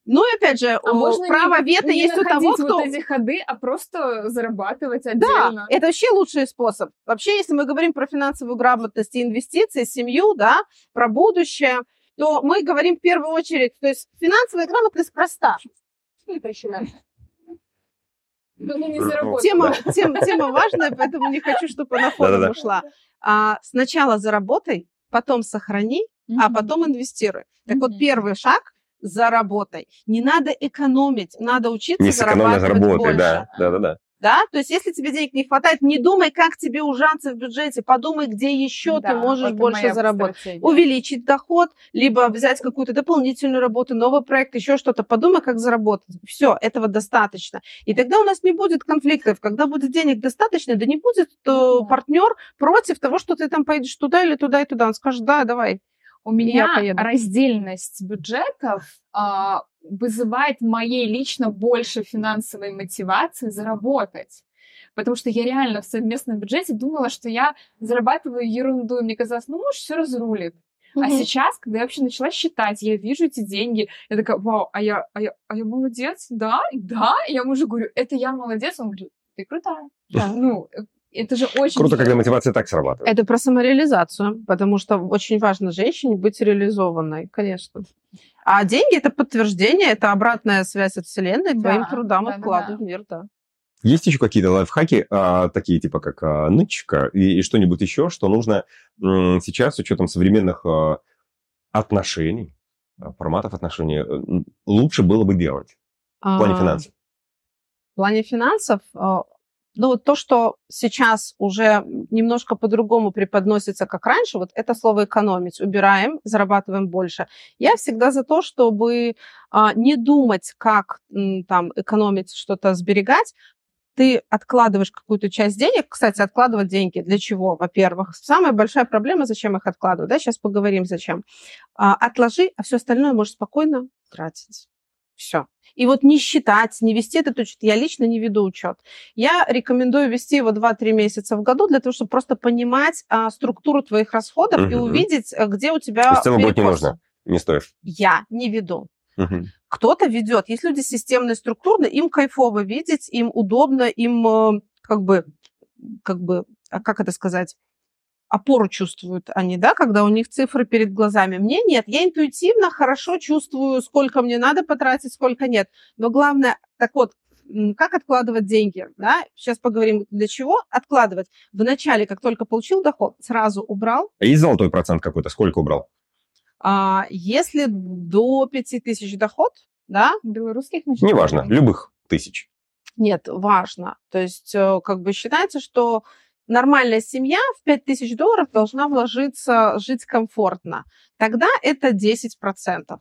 Ну и опять же, А можно не- право вето не есть у того, кто... вот эти ходы, а просто зарабатывать Да, отдельно. это вообще лучший способ. Вообще, если мы говорим про финансовую грамотность и инвестиции, семью, да, про будущее, то мы говорим в первую очередь, то есть финансовая грамотность проста. Ну, не заработать. Тема, тема, тема важная, поэтому не хочу, чтобы она фоном Да-да-да. ушла. А, сначала заработай, потом сохрани, а Мгм. потом инвестируй. Так вот, Мгм. первый шаг – заработай. Не надо экономить, надо учиться Не зарабатывать заработай, больше. да, да, да, да. Да? То есть, если тебе денег не хватает, не думай, как тебе ужаться в бюджете, подумай, где еще Да, ты можешь больше заработать. стратегия. Увеличить доход, либо взять какую-то дополнительную работу, новый проект, еще что-то. Подумай, как заработать. Все, этого достаточно. И тогда у нас не будет конфликтов. Когда будет денег достаточно, да не будет Да. партнер против того, что ты там поедешь туда или туда и туда. Он скажет, да, давай. У меня раздельность бюджетов а, вызывает моей лично больше финансовой мотивации заработать. Потому что я реально в совместном бюджете думала, что я зарабатываю ерунду. И мне казалось, ну, может, все разрулит. А Мгм. сейчас, когда я вообще начала считать, я вижу эти деньги, я такая, вау, а я, а я, а я молодец, да, да. И я мужу говорю, это я молодец. Он говорит, ты крутая. Да. Ну, э, это же очень... Круто, когда мотивация так срабатывает. Это про самореализацию, потому что очень важно женщине быть реализованной, конечно. А деньги это подтверждение, это обратная связь от Вселенной Да, твоим трудам да, и вкладу да. в мир, да. Есть еще какие-то лайфхаки, а, такие типа как а, нычка и, и что-нибудь еще, что нужно м, сейчас с учетом современных а, отношений, а, форматов отношений, э, лучше было бы делать в плане А, финансов? В плане финансов, а, ну то, что сейчас уже немножко по-другому преподносится, как раньше, вот это слово экономить, убираем, зарабатываем больше. Я всегда за то, чтобы а, не думать, как там экономить, что-то сберегать. Ты откладываешь какую-то часть денег. Кстати, откладывать деньги для чего? Во-первых, самая большая проблема, зачем их откладывать. Да? Сейчас поговорим, зачем. А, отложи, а все остальное можешь спокойно тратить. Все. И вот не считать, не вести этот учет. Я лично не веду учет. Я рекомендую вести его 2-3 месяца в году для того, чтобы просто понимать а, структуру твоих расходов и Мгм. увидеть, а, где у тебя То есть в целом будет не нужно. Не стоит. Я не веду. Мгм. Кто-то ведет. Есть люди системные, структурные, им кайфово видеть, им удобно, им э, как бы, как бы, а как это сказать, опору чувствуют они, да, когда у них цифры перед глазами. Мне нет, я интуитивно хорошо чувствую, сколько мне надо потратить, сколько нет. Но главное, так вот, как откладывать деньги, да? Сейчас поговорим, для чего откладывать. Вначале, как только получил доход, сразу убрал. А есть золотой процент какой-то? Сколько убрал? А если до 5000 доход, да, Белорусских Неважно, любых тысяч. Нет, важно. То есть э, как бы считается, что нормальная семья в 5000 долларов должна вложиться, жить комфортно. Тогда это 10%.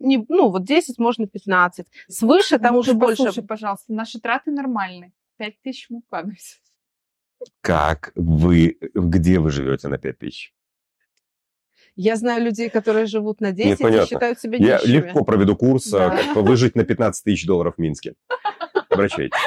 Не, ну, вот 10, можно 15. Свыше там уже больше. Послушай, пожалуйста, наши траты нормальные. Пять тысяч мы вкладываемся. Как вы, где вы живете на 5 тысяч? Я знаю людей, которые живут на 10 и понятно. считают себя Я нищими. легко проведу курс, а, Да. как выжить на 15 тысяч долларов в Минске. Обращайтесь.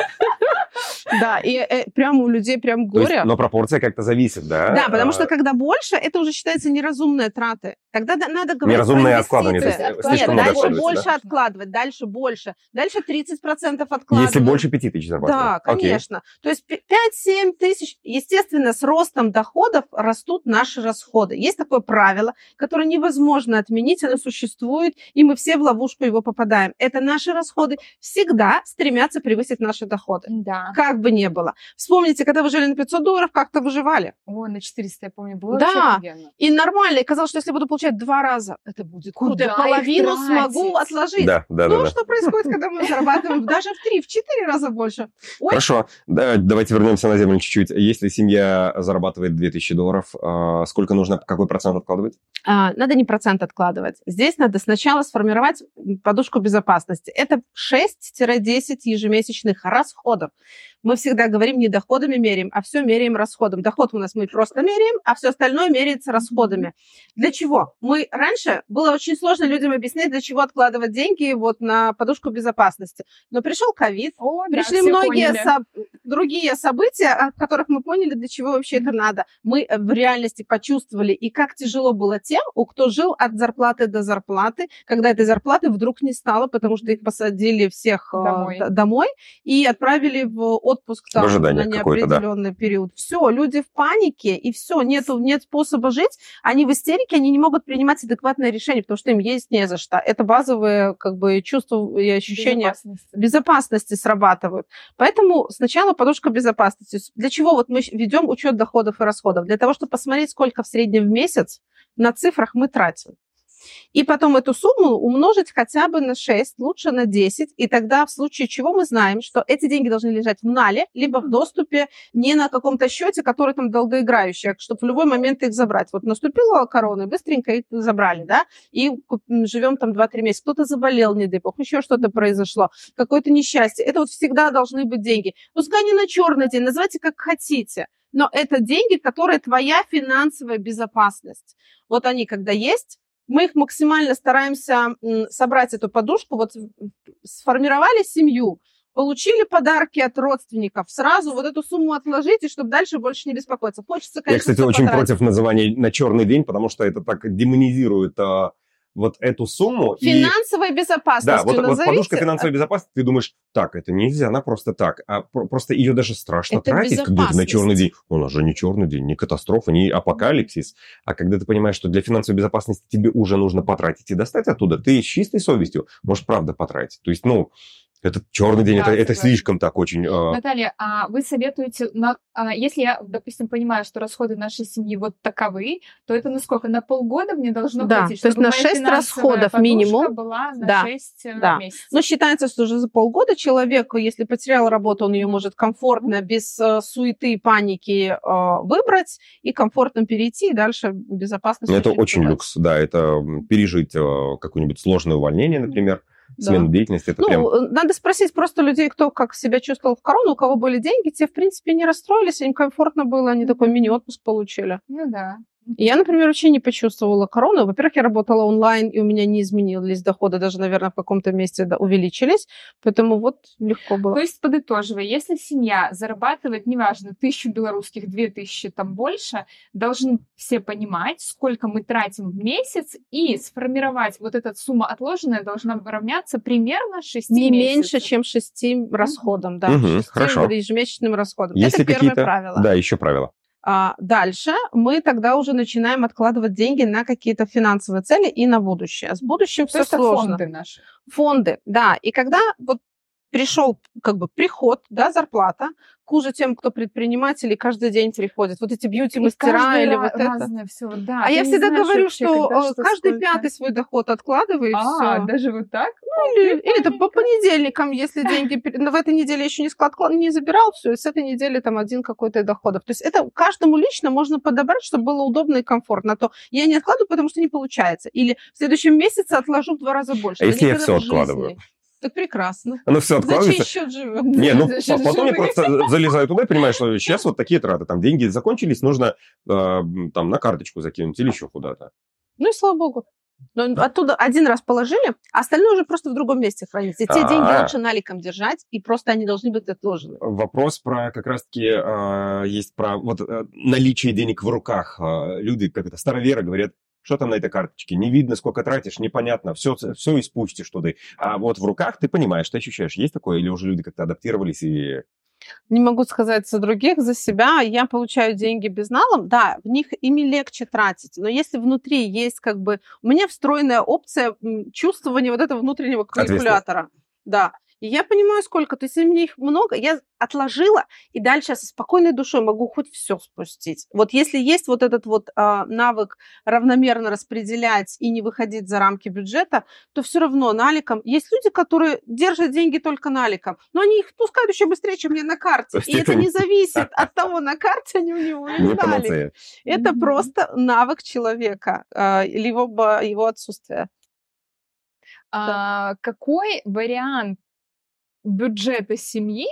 Да, и э, прям у людей прям То есть, горе. но пропорция как-то зависит, да? Да, потому А, что когда больше, это уже считается неразумные траты. Тогда да- надо говорить Неразумное откладывание, то есть, э, Нет, дальше больше да? откладывать, дальше больше. Дальше 30% откладывать. Если больше пяти тысяч зарабатывать. Да, Окей. конечно. То есть 5-7 тысяч. Естественно, с ростом доходов растут наши расходы. Есть такое правило, которое невозможно отменить, оно существует, и мы все в ловушку его попадаем. Это наши расходы всегда стремятся превысить наши доходы. Да. Как бы ни было. Вспомните, когда вы жили на 500 долларов, как-то выживали. Ой, на 400, я помню, было Да. И нормально. И казалось, что если буду получать два раза, это будет круто. Я половину тратить? смогу отложить. Да, да, ну, да, да. что происходит, когда мы зарабатываем даже в три, в четыре раза больше? Ой, Хорошо, да, давайте вернемся на землю чуть-чуть. Если семья зарабатывает 2000 долларов, а, сколько нужно, какой процент откладывать? А, надо не процент откладывать. Здесь надо сначала сформировать подушку безопасности. Это 6-10 ежемесячных расходов. Мы всегда говорим, не доходами меряем, а все меряем расходом. Доход у нас мы просто меряем, а все остальное меряется расходами. Для чего? Мы раньше было очень сложно людям объяснять, для чего откладывать деньги вот на подушку безопасности. Но пришел ковид, да, Пришли все многие соб- другие события, от которых мы поняли, для чего вообще это надо. Мы э, в реальности почувствовали, и как тяжело было тем, у кто жил от зарплаты до зарплаты, когда этой зарплаты вдруг не стало, потому что их посадили всех э, Домой. домой и отправили в отпуск там, В на какое-то, да. неопределенный период. Все, люди в панике, и все, нету, нет способа жить, они в истерике, они не могут принимать адекватное решение, потому что им есть не за что. Это базовые как бы чувства и ощущения Безопасности. безопасности срабатывают. Поэтому сначала подушка безопасности. Для чего вот мы ведем учет доходов и расходов? Для того, чтобы посмотреть, сколько в среднем в месяц на цифрах мы тратим. И потом эту сумму умножить хотя бы на 6, лучше на 10. И тогда в случае чего мы знаем, что эти деньги должны лежать в нале, либо в доступе не на каком-то счете, который там долгоиграющий, а чтобы в любой момент их забрать. Вот наступила корона, быстренько их забрали, да, и живем там 2-3 месяца. Кто-то заболел, не дай бог, еще что-то произошло, какое-то несчастье. Это вот всегда должны быть деньги. Пускай не на черный день, называйте как хотите. Но это деньги, которые твоя финансовая безопасность. Вот они, когда есть, мы их максимально стараемся собрать эту подушку, вот сформировали семью, получили подарки от родственников, сразу вот эту сумму отложите, чтобы дальше больше не беспокоиться. Хочется, Я, конечно, кстати, всё очень потратить. против называния на черный день, потому что это так демонизирует а, вот эту сумму. и- Финансовой Да, вот, вот подушка финансовой безопасности, ты думаешь, так, это нельзя, она просто так. А про- просто ее даже страшно Это тратить, когда на безопасность. черный день. У нас же не черный день, не катастрофа, не апокалипсис. А когда ты понимаешь, что для финансовой безопасности тебе уже нужно потратить и достать оттуда, ты с чистой совестью можешь правда потратить. То есть, ну, этот черный день, Да, это, это слишком так очень... а, Наталья, а вы советуете, на, а, если я, допустим, понимаю, что расходы нашей семьи вот таковы, то это на сколько? На полгода мне должно Да, хватить, то есть чтобы на моя шесть финансовая расходов подушка минимум. была на Да, 6 да. месяцев. Но считается, что уже за полгода человек, если потерял работу, он ее может комфортно, без э, суеты и паники э, выбрать и комфортно перейти и дальше безопасно Это очень люкс, да, это пережить а, какое-нибудь сложное увольнение, например, Да. Смену деятельности, это Ну, прям... э, надо спросить просто людей, кто как себя чувствовал в корону, у кого были деньги, те, в принципе, не расстроились, им комфортно было, они такой мини-отпуск получили. Ну да. И Я, например, вообще не почувствовала корону. Во-первых, я работала онлайн, и у меня не изменились доходы, даже, наверное, в каком-то месте да, увеличились. Поэтому вот легко было. То есть, подытоживая, если семья зарабатывает, неважно, тысячу белорусских, две тысячи, там больше, должны все понимать, сколько мы тратим в месяц, и сформировать вот эта сумма отложенная должна равняться примерно 6 Не месяцев. меньше, чем шести расходам, да, Мгм, шести хорошо. ежемесячным расходам. Есть Это первое правило. Да, еще правила. А дальше мы тогда уже начинаем откладывать деньги на какие-то финансовые цели и на будущее. С будущим То все это сложно. фонды наши. Фонды, да. И когда вот пришел как бы приход, да, зарплата, хуже тем, кто предприниматели каждый день приходит. Вот эти бьюти-мастера или вот это. разное все, да. А ты я всегда знаешь говорю, вообще, что когда э, что, каждый сколько. пятый свой доход откладывай, и А, все. даже вот так? Или, или там по понедельникам, если деньги ну, в этой неделе еще не склад не забирал, все, и с этой недели там один какой-то доходов. То есть это каждому лично можно подобрать, чтобы было удобно и комфортно. А то я не откладываю, потому что не получается. Или в следующем месяце отложу в два раза больше. А если я никогда всё в жизни. откладываю? Так прекрасно. Оно все За чей откладывается. счет живет? Не, ну За счет по- потом я живых. просто залезаю туда и понимаю, что сейчас вот такие траты. Там деньги закончились, нужно э, там на карточку закинуть или еще куда-то. Ну и слава богу. Но оттуда один раз положили, а остальное уже просто в другом месте хранится. И те А-а. деньги лучше наликом держать, и просто они должны быть отложены. Вопрос про как раз-таки э, есть про вот э, наличие денег в руках. Э, люди, как это, староверы говорят, что там на этой карточке, не видно, сколько тратишь, непонятно, все, все испустишь туда. А вот в руках ты понимаешь, ты ощущаешь, есть такое, или уже люди как-то адаптировались и не могу сказать за других, за себя. Я получаю деньги безналом. Да, в них ими легче тратить. Но если внутри есть как бы... У меня встроенная опция чувствования вот этого внутреннего калькулятора. Да. И я понимаю, сколько. То есть, если мне их много, я отложила, и дальше со спокойной душой могу хоть все спустить. Вот если есть вот этот вот а, навык равномерно распределять и не выходить за рамки бюджета, то все равно наликом. Есть люди, которые держат деньги только наликом, но они их пускают еще быстрее, чем мне на карте. И это не зависит от того, на карте они у него или налик. Это просто навык человека, а, либо его отсутствие. А, какой вариант бюджета семьи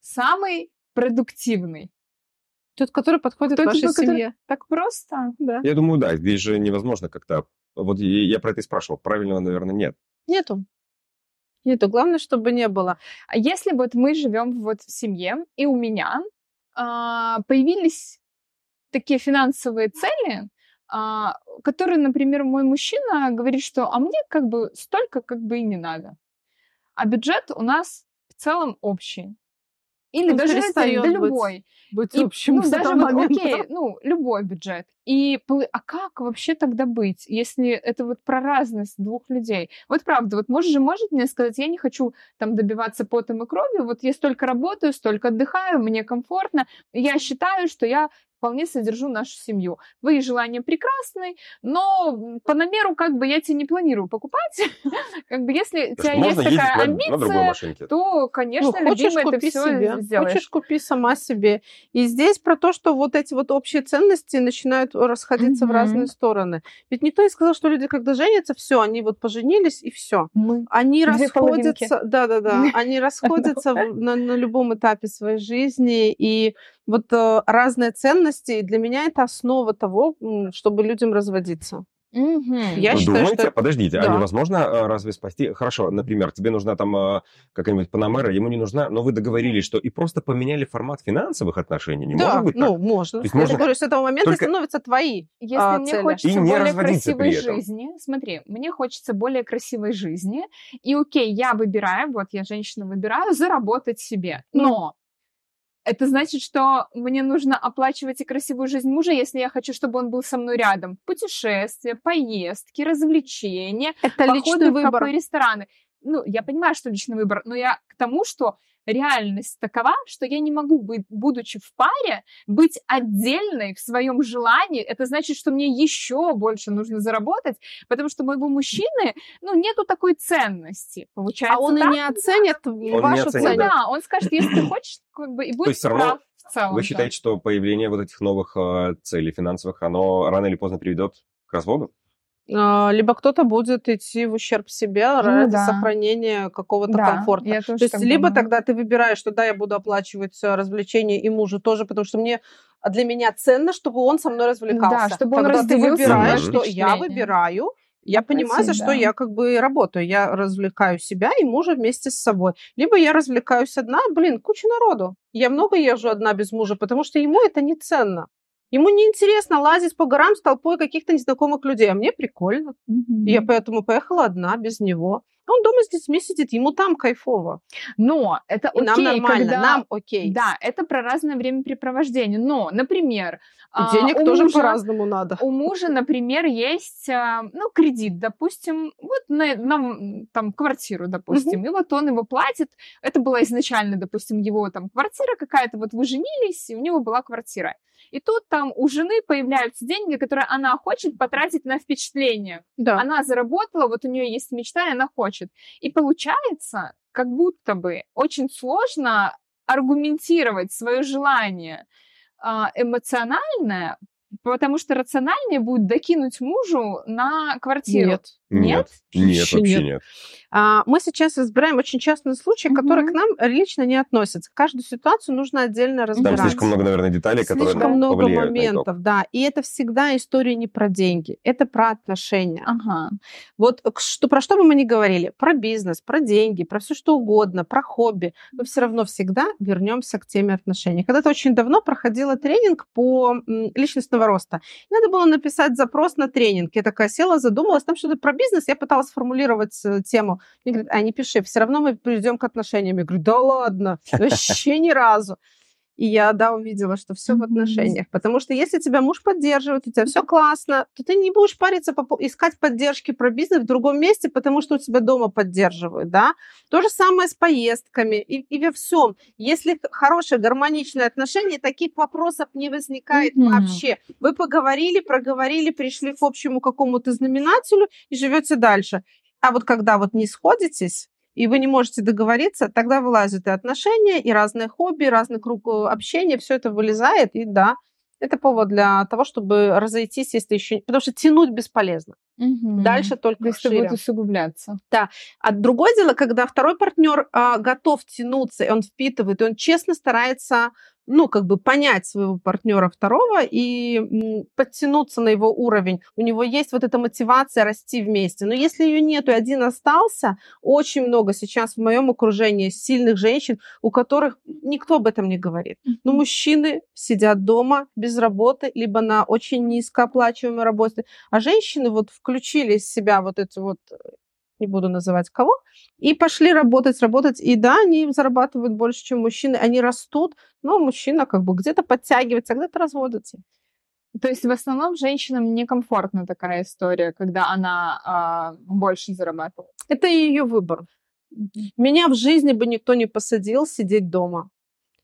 самый продуктивный? Тот, который подходит Тот, вашей который... семье. Так просто, да. Я думаю, да. Здесь же невозможно как-то... Вот я про это и спрашивал. Правильного, наверное, нет. Нету. Нету. Главное, чтобы не было. А если вот мы живем вот в семье, и у меня а, появились такие финансовые цели, а, которые, например, мой мужчина говорит, что а мне как бы столько как бы и не надо. А бюджет у нас целом общий. Или Он даже если, да, любой. Быть, быть общим ну, даже окей, ну, любой бюджет. И, а как вообще тогда быть, если это вот про разность двух людей? Вот правда, вот муж же может мне сказать, я не хочу там добиваться потом и кровью, вот я столько работаю, столько отдыхаю, мне комфортно, я считаю, что я вполне содержу нашу семью. Твои желания прекрасны, но по намеру как бы я тебе не планирую покупать. как бы если у тебя есть такая амбиция, то, конечно, ну, хочешь, любимый, ты все себе. сделаешь. Хочешь, купи сама себе. И здесь про то, что вот эти вот общие ценности начинают расходиться mm-hmm. в разные стороны. Ведь никто не сказал, что люди, когда женятся, все, они вот поженились и все. Мы. Они Две расходятся, да-да-да, они расходятся на, на любом этапе своей жизни, и вот э, разные ценности, для меня это основа того, чтобы людям разводиться. Угу. Я Вы считаю, думаете, что... подождите, а да. а невозможно разве спасти? Хорошо, например, тебе нужна там э, какая-нибудь Панамера, ему не нужна, но вы договорились, что и просто поменяли формат финансовых отношений. Не да, может быть ну, можно. То есть можно... Я говорю, с этого момента Только... становятся твои Если а, мне цели. хочется и более красивой жизни, смотри, мне хочется более красивой жизни, и окей, я выбираю, вот я женщина выбираю, заработать себе, ну, но это значит, что мне нужно оплачивать и красивую жизнь мужа, если я хочу, чтобы он был со мной рядом. Путешествия, поездки, развлечения, это походы в кафе, рестораны. Ну, я понимаю, что личный выбор, но я к тому, что реальность такова, что я не могу быть, будучи в паре, быть отдельной в своем желании. Это значит, что мне еще больше нужно заработать, потому что моего мужчины, ну, нету такой ценности. Получается, а он так? и не оценит он вашу не ценность. Да, он скажет, если ты хочешь, как бы, и будет прав. В целом, Вы считаете, да. что появление вот этих новых э, целей финансовых, оно рано или поздно приведет к разводу? А, либо кто-то будет идти в ущерб себе ну, ради да. сохранения какого-то да, комфорта. То есть либо думаю. тогда ты выбираешь, что да, я буду оплачивать э, развлечения и мужу тоже, потому что мне а для меня ценно, чтобы он со мной развлекался. Да, чтобы он Когда ты выбираешь, что я выбираю, я понимаю, за что я как бы работаю. Я развлекаю себя и мужа вместе с собой. Либо я развлекаюсь одна, блин, куча народу. Я много езжу одна без мужа, потому что ему это не ценно. Ему не интересно лазить по горам с толпой каких-то незнакомых людей, а мне прикольно. Mm-hmm. Я поэтому поехала одна, без него. Он дома с детьми сидит, ему там кайфово. Но это окей, нам нормально, когда... нам окей. Да, это про разное времяпрепровождение. Но, например... И денег а, тоже мужа, по-разному надо. У мужа, например, есть, а, ну, кредит, допустим, вот на, на там, квартиру, допустим, угу. и вот он его платит. Это была изначально, допустим, его там квартира какая-то, вот вы женились, и у него была квартира. И тут там у жены появляются деньги, которые она хочет потратить на впечатление. Да. Она заработала, вот у нее есть мечта, и она хочет. И получается, как будто бы очень сложно аргументировать свое желание а, эмоциональное Потому что рациональнее будет докинуть мужу на квартиру. Нет. Нет? Нет, вообще нет. нет. А, мы сейчас разбираем очень частные случаи, угу. которые к нам лично не относятся. Каждую ситуацию нужно отдельно разбирать. Там слишком много, наверное, деталей, слишком которые Слишком много моментов, да. И это всегда история не про деньги, это про отношения. Ага. Вот что, про что бы мы ни говорили, про бизнес, про деньги, про все что угодно, про хобби, мы все равно всегда вернемся к теме отношений. Когда-то очень давно проходила тренинг по личностному личностного роста. Надо было написать запрос на тренинг. Я такая села, задумалась, там что-то про бизнес, я пыталась сформулировать э, тему. Мне говорят, а не пиши, все равно мы придем к отношениям. Я говорю, да ладно, вообще ни разу. И я, да, увидела, что все в отношениях. Потому что если тебя муж поддерживает, у тебя все классно, то ты не будешь париться, искать поддержки про бизнес в другом месте, потому что у тебя дома поддерживают, да. То же самое с поездками и, и во всем. Если хорошие гармоничные отношения, таких вопросов не возникает mm-hmm. вообще. Вы поговорили, проговорили, пришли к общему какому-то знаменателю и живете дальше. А вот когда вот не сходитесь, и вы не можете договориться, тогда вылазят и отношения, и разные хобби, и разный круг э, общения, все это вылезает, и да, это повод для того, чтобы разойтись, если еще... Потому что тянуть бесполезно. Угу. Дальше только То есть шире. будет усугубляться. Да. А другое дело, когда второй партнер а, готов тянуться, и он впитывает, и он честно старается ну, как бы понять своего партнера второго и подтянуться на его уровень. У него есть вот эта мотивация расти вместе. Но если ее нет, и один остался, очень много сейчас в моем окружении сильных женщин, у которых никто об этом не говорит. Но мужчины сидят дома без работы, либо на очень низкооплачиваемой работе, а женщины вот включили из себя вот эти вот не буду называть кого, и пошли работать, работать. И да, они зарабатывают больше, чем мужчины, они растут, но мужчина как бы где-то подтягивается, где-то разводится. То есть в основном женщинам некомфортна такая история, когда она э, больше зарабатывает. Это ее выбор. Меня в жизни бы никто не посадил сидеть дома.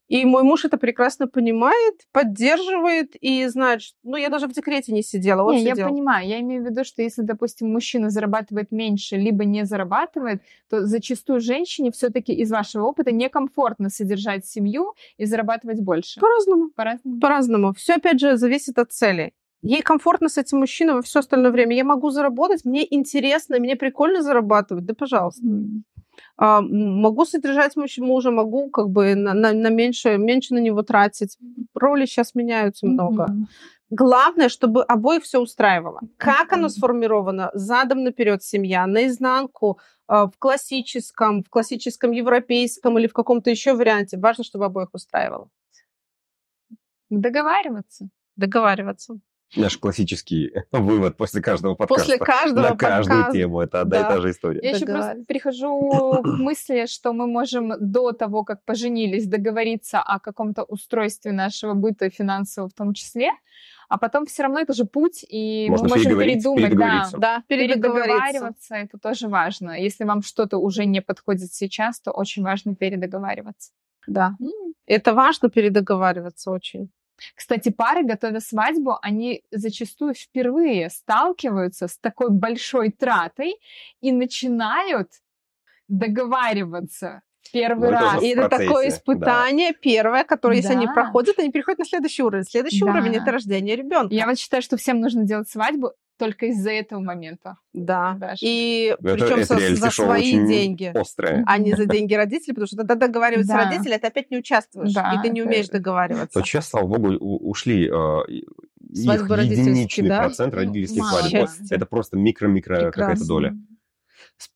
И мой муж это прекрасно понимает, поддерживает и знает, что... Ну, я даже в декрете не сидела, вот не, сидел. я понимаю. Я имею в виду, что если, допустим, мужчина зарабатывает меньше, либо не зарабатывает, то зачастую женщине все таки из вашего опыта некомфортно содержать семью и зарабатывать больше. По-разному. По-разному. По-разному. Все, опять же, зависит от цели. Ей комфортно с этим мужчиной во все остальное время. Я могу заработать, мне интересно, мне прикольно зарабатывать. Да, пожалуйста. Mm. А, могу содержать мужа, могу как бы на, на, на меньше, меньше на него тратить. Роли сейчас меняются много. Mm-hmm. Главное, чтобы обоих все устраивало. Как оно сформировано? Задом наперед семья, наизнанку, а, в классическом, в классическом европейском или в каком-то еще варианте. Важно, чтобы обоих устраивало. Договариваться. Договариваться. Наш классический вывод после каждого подкаста. После каждого На каждую подкаста. тему. Это одна да. и та же история. Я еще просто прихожу к мысли, что мы можем до того, как поженились, договориться о каком-то устройстве нашего быта финансового в том числе, а потом все равно это же путь, и Можно мы можем передумать. Да, да передоговариваться. Это тоже важно. Если вам что-то уже не подходит сейчас, то очень важно передоговариваться. Да, mm. это важно передоговариваться очень. Кстати, пары, готовя свадьбу, они зачастую впервые сталкиваются с такой большой тратой и начинают договариваться первый ну, раз. И это такое испытание да. первое, которое, если да. они проходят, они переходят на следующий уровень. Следующий да. уровень это рождение ребенка. Я вот считаю, что всем нужно делать свадьбу только из-за этого момента. Да. Даже. И это, причем это со, за свои деньги. Острое. А не за деньги родителей, потому что тогда договариваются да. родители, ты опять не участвуешь, да, и ты не умеешь это... договариваться. Вот сейчас, слава богу, ушли э, Свадьбы их единичный да? процент родительских ну, свадеб. Это просто микро-микро какая-то доля.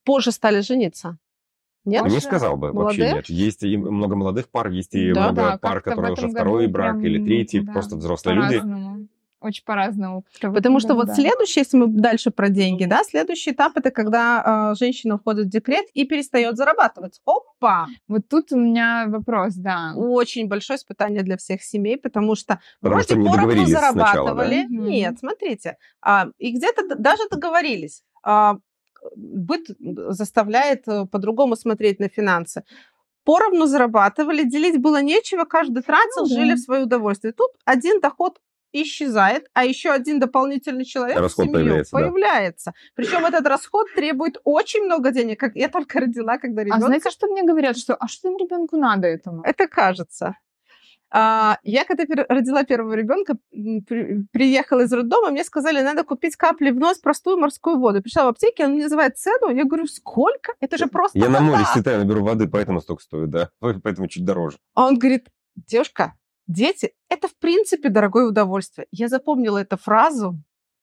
Позже стали жениться. Нет? Не сказал бы, молодых? вообще нет. Есть и много молодых пар, есть и да, много да, пар, которые уже второй брак прям, или третий, да, просто взрослые люди очень по-разному. Потому что вот да. следующий, если мы дальше про деньги, да, следующий этап это когда э, женщина уходит в декрет и перестает зарабатывать. Опа! Вот тут у меня вопрос, да. Очень большое испытание для всех семей, потому что потому вроде что поровну зарабатывали. Сначала, да? Нет, смотрите, а, и где-то даже договорились. А, быт заставляет э, по-другому смотреть на финансы поровну зарабатывали, делить было нечего, каждый тратил, ну, жили в свое удовольствие. Тут один доход исчезает, а еще один дополнительный человек расход в семью появляется. появляется. Да. Причем этот расход требует очень много денег. Как я только родила, когда ребенок. А знаете, что мне говорят, что а что им ребенку надо этому? Это кажется. А, я когда родила первого ребенка, приехала из роддома, мне сказали, надо купить капли в нос, простую морскую воду. Пришла в аптеке, он мне называет цену, я говорю, сколько? Это же просто Я вода. на море считаю, наберу воды, поэтому столько стоит, да, поэтому чуть дороже. А он говорит, девушка, Дети – это, в принципе, дорогое удовольствие. Я запомнила эту фразу,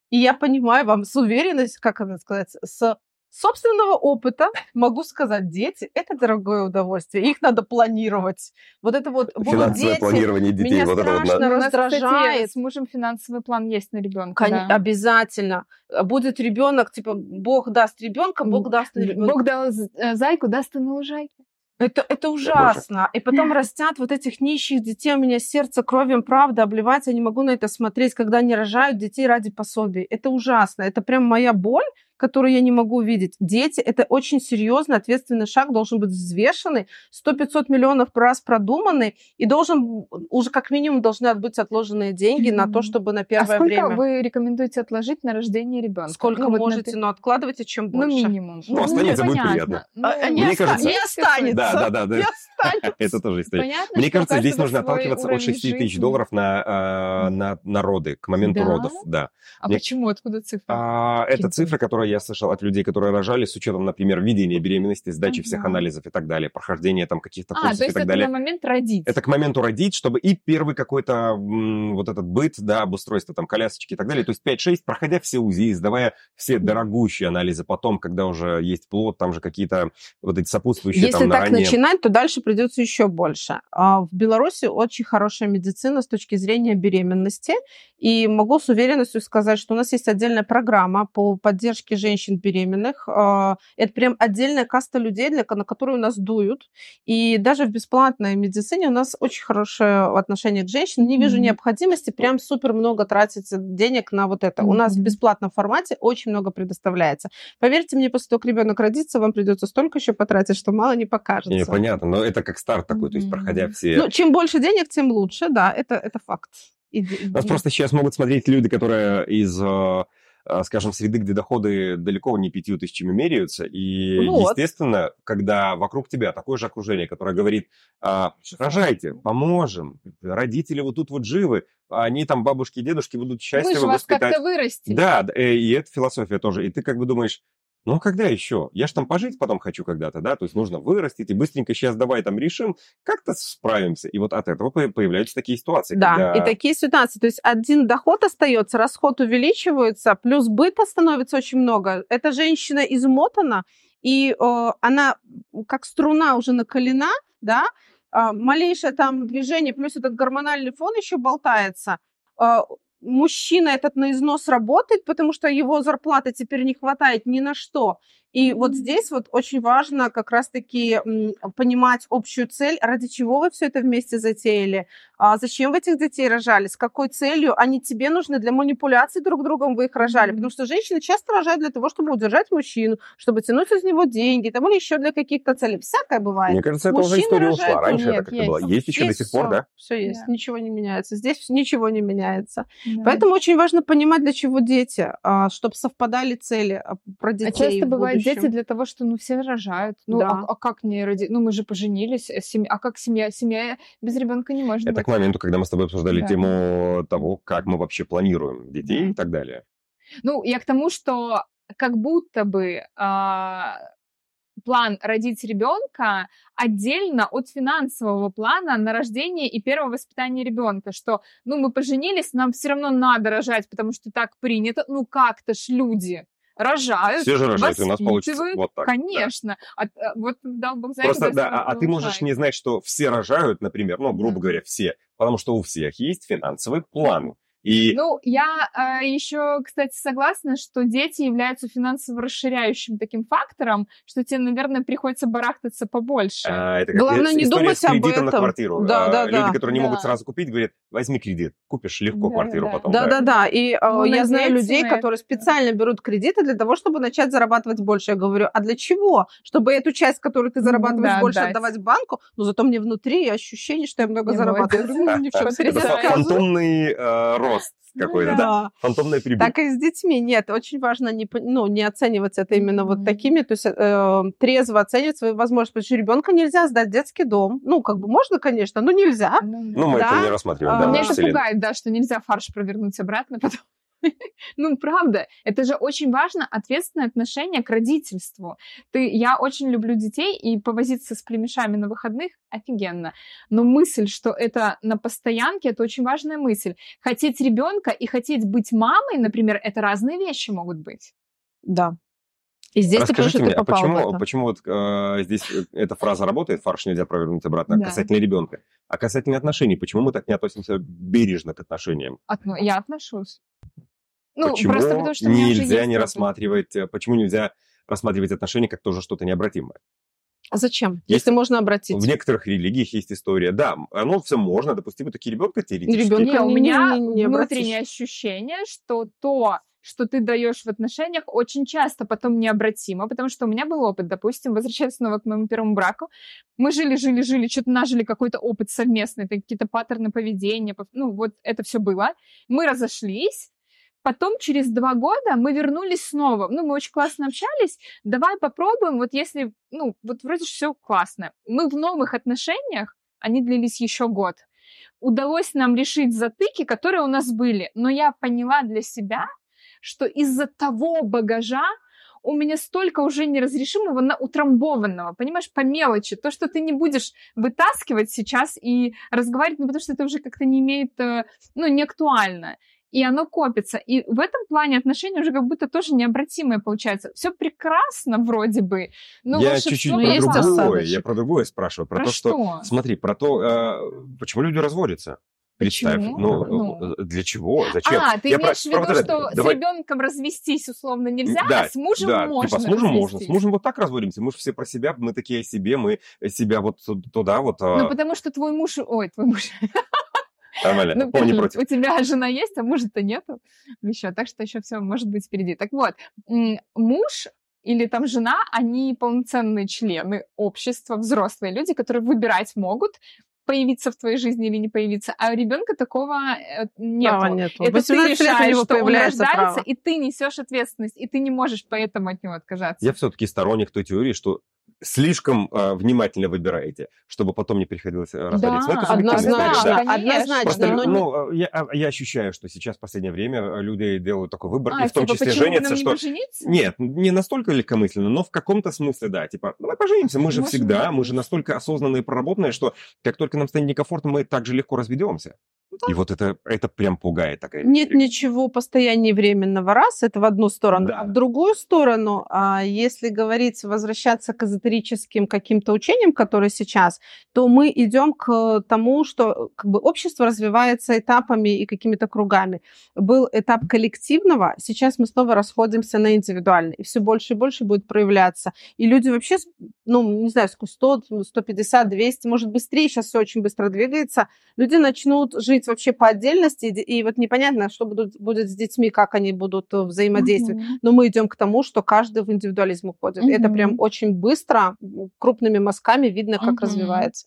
и я понимаю вам с уверенностью, как она сказать, с собственного опыта могу сказать, дети – это дорогое удовольствие, их надо планировать. Вот это вот будут Финансовое дети, планирование детей. меня вот это вот страшно надо. У нас, кстати, раздражает. с мужем финансовый план есть на ребенка. Кон- Обязательно. А Будет ребенок, типа, Бог даст ребенка, Бог даст ребенка. Бог дал э, зайку, даст ему лужайку. Это, это ужасно. И потом растят вот этих нищих детей. У меня сердце кровью правда обливается. Я не могу на это смотреть, когда они рожают детей ради пособий. Это ужасно. Это прям моя боль, которую я не могу видеть. Дети – это очень серьезный, ответственный шаг, должен быть взвешенный, 100-500 миллионов раз продуманный, и должен, уже как минимум должны быть отложенные деньги на то, чтобы на А первое сколько время. вы рекомендуете отложить на рождение ребенка? Сколько можете, но откладывайте чем Ну, больше. минимум. Ну, останется, будет понятно. приятно. Ну, А, не, Мне оста- кажется- не останется. Да, да, да, да. Не останется. Это тоже история. понятно, Мне кажется, здесь нужно отталкиваться от уровень 6 тысяч долларов на, э, на, на роды, к моменту Да? родов, да. А Мне- почему? Откуда цифра? А, это Каким цифры, которые я слышал от людей, которые рожали, с учетом, например, ведения беременности, сдачи всех Ага. анализов и так далее, прохождения там каких-то А, курсов то и есть так это далее. на момент родить. Это к моменту родить, чтобы и первый какой-то м, вот этот быт, да, обустройство, там, колясочки и так далее. То есть 5-6, проходя все УЗИ, сдавая все дорогущие анализы, потом, когда уже есть плод, там же какие-то вот эти сопутствующие Если там так ранее. начинать, то дальше придется еще больше. А В Беларуси очень хорошая медицина с точки зрения беременности. И могу с уверенностью сказать, что у нас есть отдельная программа по поддержке женщин беременных. А, Это прям отдельная каста людей, для, на которую нас дуют. И даже в бесплатной медицине у нас очень хорошее отношение к женщинам. Не вижу Мгм. необходимости прям супер много тратить денег на вот это. У нас в бесплатном формате очень много предоставляется. Поверьте мне, после того, как ребенок родится, вам придется столько еще потратить, что мало не покажется. Не, понятно, но это как старт такой, то есть проходя все... Ну, чем больше денег, тем лучше, да, это, это факт. Нас просто сейчас могут смотреть люди, которые из, э, скажем, среды, где доходы далеко не пятью тысячами меряются. И, Вот. естественно, когда вокруг тебя такое же окружение, которое говорит, а, рожайте, поможем, родители вот тут вот живы, а они там, бабушки и дедушки, будут Вы счастливы же вас воспитать. как-то вырастили. Да, э, и это философия тоже. И ты как бы думаешь, ну а когда еще? Я ж там пожить потом хочу когда-то, да? То есть нужно вырастить и быстренько сейчас давай там решим, как-то справимся. И вот от этого по- появляются такие ситуации. Да, когда- и такие ситуации. То есть один доход остается, расход увеличивается, плюс быта становится очень много. Эта женщина измотана, и э, она как струна уже накалена, да, а, малейшее там движение, плюс этот гормональный фон еще болтается. Мужчина этот на износ работает, потому что его зарплаты теперь не хватает ни на что. И вот здесь вот очень важно как раз-таки понимать общую цель, ради чего вы все это вместе затеяли, а зачем вы этих детей рожали, с какой целью, они тебе нужны для манипуляций друг другом вы их рожали, потому что женщины часто рожают для того, чтобы удержать мужчину, чтобы тянуть из него деньги, там, или еще для каких-то целей. Всякое бывает. Мне кажется, это уже история рожают ушла. Раньше нет, это как-то есть. было. Есть еще до сих пор, да? Все есть, Да. ничего не меняется. Здесь ничего не меняется. Да. Поэтому очень важно понимать, для чего дети, чтобы совпадали цели а, про А детей. часто в бывают будущем. Дети для того, что ну все рожают. Ну Да. а, а как не роди... Ну мы же поженились, э, семья... а как семья? Семья без ребенка не может Это быть. к моменту, когда мы с тобой обсуждали Да. тему того, как мы вообще планируем детей Да. и так далее. Ну я к тому, что как будто бы а, план родить ребенка отдельно от финансового плана на рождение и первое воспитание ребенка, что ну мы поженились, нам все равно надо рожать, потому что так принято. Ну как-то ж люди рожают. Все же рожают, у нас получится вот так. да. Конечно. А, а, вот дал Бог за Просто, это, да, а, а ты можешь не знать, что все рожают, например, ну, грубо Да. говоря, все, потому что у всех есть финансовый план. И Ну, я э, еще, кстати, согласна, что дети являются финансово расширяющим таким фактором, что тебе, наверное, приходится барахтаться побольше. а, это как Главное, не история думать с об кредитом на этом. квартиру. Да, А, да, Люди, да. которые не могут Да. сразу купить, говорят, возьми кредит, купишь легко Да, квартиру да. потом. Да, да, да. И э, Ну, я знаю людей, которые это. специально берут кредиты для того, чтобы начать зарабатывать больше. Я говорю, а для чего? Чтобы эту часть, которую ты Ну, зарабатываешь да, больше, отдать. отдавать банку, но зато мне внутри ощущение, что я много Не, зарабатываю. Да, себе это не фантомный э, рост какой-то, да? Да. Фантомная прибыль. Так и с детьми. Нет, очень важно не, ну, не оценивать это именно вот Мгм. такими, то есть э, трезво оценивать свои возможности. Потому что ребенка нельзя сдать в детский дом. Ну, как бы можно, конечно, но нельзя. Ну, Ну, мы Да. это не рассматриваем. А, да, Меня это пугает, да, что нельзя фарш провернуть обратно потом. Ну, правда, это же очень важно, ответственное отношение к родительству. Ты, я очень люблю детей, и повозиться с племешами на выходных офигенно. Но мысль, что это на постоянке, это очень важная мысль. Хотеть ребенка и хотеть быть мамой, например, это разные вещи могут быть. Да. И здесь ты Расскажите тоже мне, ты а попал в почему, это. почему вот э, здесь э, эта фраза работает, фарш нельзя провернуть обратно, Да. касательно ребенка, а касательно отношений, почему мы так не относимся бережно к отношениям? Отно- Я отношусь. Ну, почему просто потому что нельзя не рассматривать, э, почему нельзя рассматривать отношения как тоже что-то необратимое? А зачем? Есть- Если можно обратить. В некоторых религиях есть история. Да, оно все можно, допустим, таки ребенка теоретически. Ребенка Не, у меня не- не внутреннее обратишь. ощущение, что то, что ты даешь в отношениях, очень часто потом необратимо, потому что у меня был опыт, допустим, возвращаясь снова к моему первому браку, мы жили, жили, жили, что-то нажили какой-то опыт совместный, какие-то паттерны поведения, пов- ну вот это все было. Мы разошлись, Потом через два года мы вернулись снова. Ну, мы очень классно общались. Давай попробуем, вот если, ну, вот вроде все классно. Мы в новых отношениях, они длились еще год. Удалось нам решить затыки, которые у нас были. Но я поняла для себя, что из-за того багажа у меня столько уже неразрешимого, на- утрамбованного, понимаешь, по мелочи. То, что ты не будешь вытаскивать сейчас и разговаривать, ну, потому что это уже как-то не имеет, э, ну, не актуально. И оно копится. И в этом плане отношения уже как будто тоже необратимые получаются. Все прекрасно вроде бы, но я чуть-чуть про другое. осадочек. Я про другое спрашиваю. Про, Про то, что... что? Смотри, про то, э, почему люди разводятся. Представь, Почему? ну, Ну. э, для чего, зачем? А, ты Я про- имеешь в виду, про что давай- с ребенком развестись условно нельзя, Да, а с мужем да, можно типа с мужем можно, с развестись? мужем вот так разводимся, мы же все про себя, мы такие о себе, мы себя вот туда вот, а, Ну, потому что твой муж... Ой, твой муж... нормально, Ну, не против. У тебя жена есть, а мужа-то нету еще, так что еще все может быть впереди. Так вот, муж или там жена, они полноценные члены общества, взрослые люди, которые выбирать могут, появиться в твоей жизни или не появиться, а у ребенка такого э, нет. Права нету. Это ты 18 лет у решаешь, него что он появляется рождается, право. и ты несешь ответственность, и ты не можешь поэтому от него отказаться. Я все-таки сторонник той теории, что слишком а, внимательно выбираете, чтобы потом не приходилось э, разводиться. Да, это Однозначно, да. конечно. однозначно. Просто, но не- ну, а, я, а, я ощущаю, что сейчас в последнее время э, люди делают такой выбор, А, и в том типа, числе женятся, не что... пожениться? Нет, не настолько легкомысленно, но в каком-то смысле, да. Типа, давай поженимся, мы же Может всегда, быть. мы же настолько осознанные и проработанные, что как только нам станет некомфортно, мы так же легко разведемся. И вот это, это прям пугает такая. Нет ничего постояннее временного, раз, это в одну сторону. Да. А в другую сторону, а, если говорить, возвращаться к эзотерическим каким-то учениям, которые сейчас, то мы идем к тому, что как бы общество развивается этапами и какими-то кругами. Был этап коллективного, сейчас мы снова расходимся на индивидуальный, и все больше и больше будет проявляться. И люди вообще, ну, не знаю, сколько, 100, 150, 200, может, быстрее, сейчас все очень быстро двигается, люди начнут жить вообще по отдельности, и, вот непонятно, что будут, будет с детьми, как они будут э, взаимодействовать. Мгм. Но мы идем к тому, что каждый в индивидуализм уходит. И Это прям очень быстро, крупными мазками видно, как Мгм. развивается.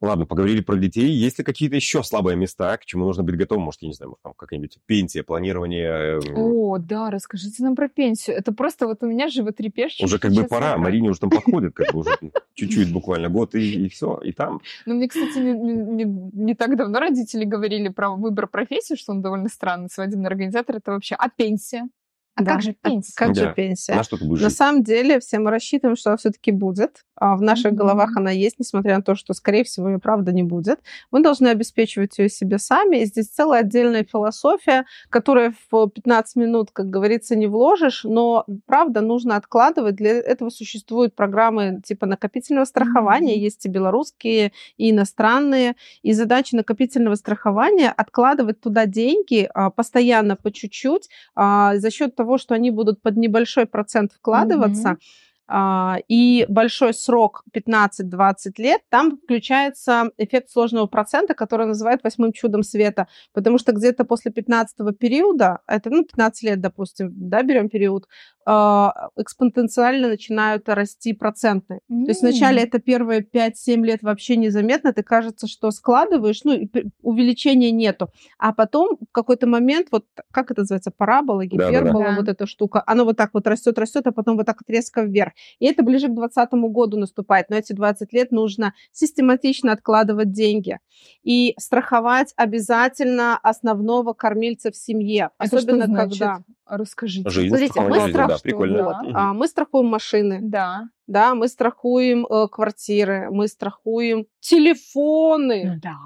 Ладно, поговорили про детей. Есть ли какие-то еще слабые места, к чему нужно быть готовым? Может, я не знаю, может, там какая-нибудь пенсия, планирование. э, О, да, расскажите нам про пенсию. Это просто вот у меня животрепещущее. Уже как бы пора. говоря. Марине уже там подходит, как бы уже чуть-чуть буквально год, и, и все, и там. Ну, мне, кстати, не, не- не- не так давно родители говорили про выбор профессии, что он довольно странный. Свадебный организатор это вообще... А пенсия? А Да. как же А пенсия? Как Да. же пенсия? На что ты будешь На жить? самом деле, все мы рассчитываем, что она все-таки будет. А в наших Мгм. головах она есть, несмотря на то, что, скорее всего, ее правда не будет. Мы должны обеспечивать ее себе сами. И здесь целая отдельная философия, которую в 15 минут, как говорится, не вложишь, но, правда, нужно откладывать. Для этого существуют программы типа накопительного страхования. Мгм. Есть и белорусские, и иностранные. И задача накопительного страхования – откладывать туда деньги а, постоянно, по чуть-чуть, а, за счет того, что они будут под небольшой процент вкладываться, а, и большой срок 15-20 лет, там включается эффект сложного процента, который называют восьмым чудом света, потому что где-то после 15 периода, это ну, 15 лет, допустим, да, берем период, экспоненциально начинают расти проценты. То есть вначале это первые 5-7 лет вообще незаметно, ты кажется, что складываешь, ну, увеличения нету. А потом в какой-то момент, вот как это называется, парабола, гипербола, Да. вот эта штука, оно вот так вот растет, растет, а потом вот так вот резко вверх. И это ближе к 2020 году наступает. Но эти 20 лет нужно систематично откладывать деньги. И страховать обязательно основного кормильца в семье. Это что Особенно значит? когда А Расскажите. Жизнь, Смотрите, мы жизни, да, страх- прикольно. да. Мгм. а, мы страхуем машины, Да. да, мы страхуем э, квартиры, мы страхуем телефоны. Ну да.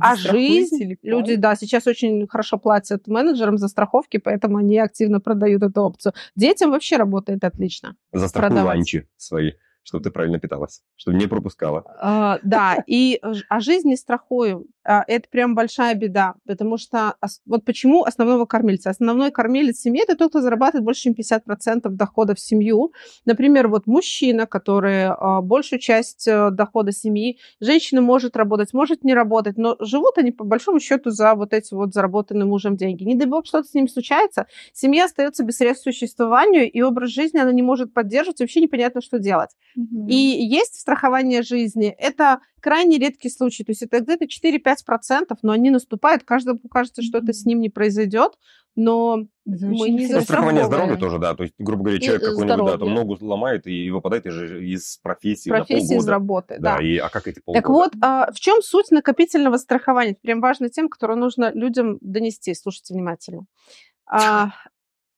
А жизнь, люди, да, сейчас очень хорошо платят менеджерам за страховки, поэтому они активно продают эту опцию. Детям вообще работает отлично. Застрахуй ланчи свои, чтобы ты правильно питалась, чтобы не пропускала. А, да, и а жизнь не страхуем. А, Это прям большая беда, потому что вот почему основного кормильца? Основной кормилец семьи – это тот, кто зарабатывает больше, чем 50% дохода в семью. Например, вот мужчина, который а, большую часть э, дохода семьи, женщина может работать, может не работать, но живут они по большому счету за вот эти вот заработанные мужем деньги. Не дай бог что-то с ним случается, семья остается без средств к существованию, и образ жизни она не может поддерживать, вообще непонятно, что делать. Мгм. И есть страхование жизни. Это крайне редкий случай. То есть это где-то 4-5%, но они наступают. Каждому кажется, что это с ним не произойдет. Но Это мы не страхование застрахованы. здоровья тоже, да. То есть, грубо говоря, человек э, какой-нибудь, да, там ногу ломает и выпадает из, из профессии на профессии из работы. Да, Да. и а как эти полгода? Так вот, а, в чем суть накопительного страхования? Это прям важная тема, которую нужно людям донести. Слушайте внимательно. А,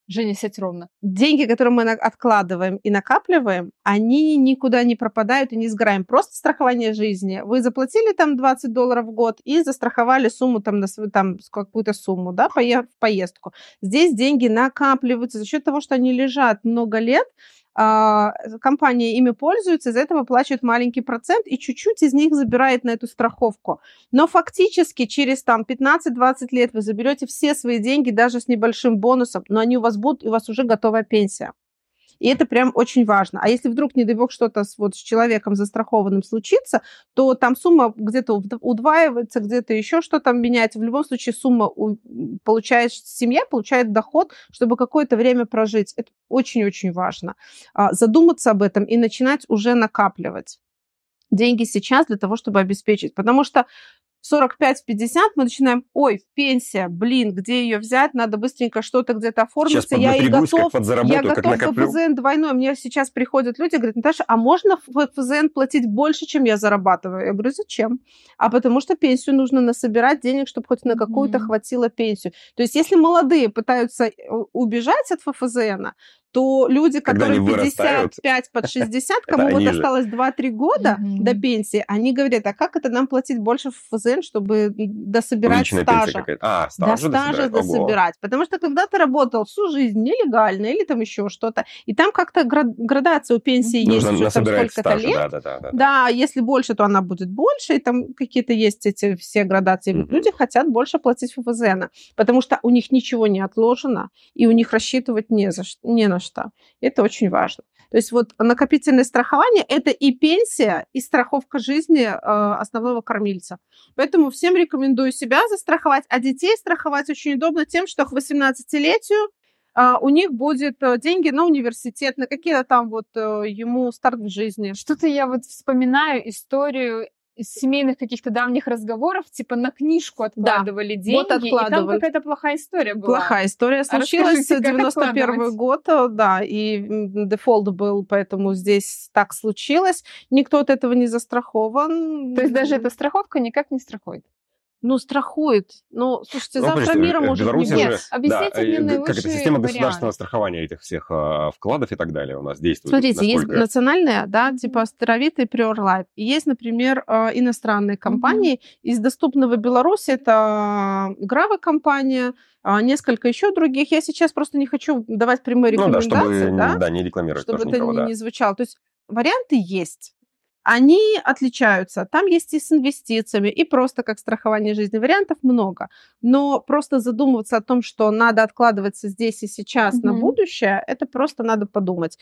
Женя, сядь ровно. деньги, которые мы откладываем и накапливаем, они никуда не пропадают и не сгораем. Просто страхование жизни. Вы заплатили там 20 долларов в год и застраховали сумму там на свою, там какую-то сумму, да, в поездку. Здесь деньги накапливаются за счет того, что они лежат много лет, компания ими пользуется, из-за этого выплачивает маленький процент и чуть-чуть из них забирает на эту страховку. Но фактически через там 15-20 лет вы заберете все свои деньги даже с небольшим бонусом, но они у вас будут, и у вас уже готовая пенсия. И это прям очень важно. А если вдруг, не дай бог, что-то с, вот, с человеком застрахованным случится, то там сумма где-то уд- удваивается, где-то еще что-то меняется. В любом случае сумма у- получает, семья получает доход, чтобы какое-то время прожить. Это очень-очень важно. А, Задуматься об этом и начинать уже накапливать деньги сейчас для того, чтобы обеспечить. Потому что 45-50 мы начинаем, ой, пенсия, блин, где ее взять, надо быстренько что-то где-то Сейчас оформиться, я и готов, я готов накоплю. в ФЗН двойной. Мне сейчас приходят люди, говорят, Наташа, а можно в ФЗН платить больше, чем я зарабатываю? Я говорю, зачем? А потому что пенсию нужно насобирать денег, чтобы хоть на какую-то Мгм. хватило пенсию. То есть если молодые пытаются э, убежать от ФФЗН, то люди, Когда которые они вырастают, 55 под 60, это кому вот осталось 2-3 года до пенсии, они говорят, а как это нам платить больше в ФЗН, чтобы дособирать стажа? А, до стажа стажа дособирать. Потому что когда ты работал всю жизнь нелегально или там еще что-то, и там как-то гра- градация у пенсии есть уже сколько-то стажа, лет. да, если больше, то она будет больше, и там какие-то есть эти все градации. Люди хотят больше платить ФВЗН, потому что у них ничего не отложено, и у них рассчитывать не, за, ш- не на что. Это очень важно. То есть вот накопительное страхование – это и пенсия, и страховка жизни э, основного кормильца. Поэтому всем рекомендую себя застраховать, а детей страховать очень удобно тем, что к 18-летию а, у них будет э, деньги на университет, на какие-то там вот э, ему старт в жизни. Что-то я вот вспоминаю историю из семейных каких-то давних разговоров, типа на книжку откладывали деньги, вот и там откладывали. какая-то плохая история была. Плохая история случилась в как 91 откладывать? год, да, и дефолт был, поэтому здесь так случилось. Никто от этого не застрахован. То есть даже эта страховка никак не страхует. Ну, страхует. Ну, слушайте, Ну, завтра мира может не Беларуси быть. же, Нет, объясните да, мне э, наилучший как это система вариант. государственного страхования этих всех а, вкладов и так далее у нас действует. Смотрите, есть насколько- национальная, да, типа Старовит и Prior Life. И есть, например, э, иностранные компании. Из доступного Беларуси это Гравы компания, а, несколько еще других. Я сейчас просто не хочу давать прямые Ну да, рекомендации, чтобы да, да, не рекламировать чтобы тоже это никого, не, да. не звучало. То есть варианты есть. Они отличаются. Там есть и с инвестициями, и просто как страхование жизни. Вариантов много. Но просто задумываться о том, что надо откладываться здесь и сейчас на Мгм. будущее, это просто надо подумать.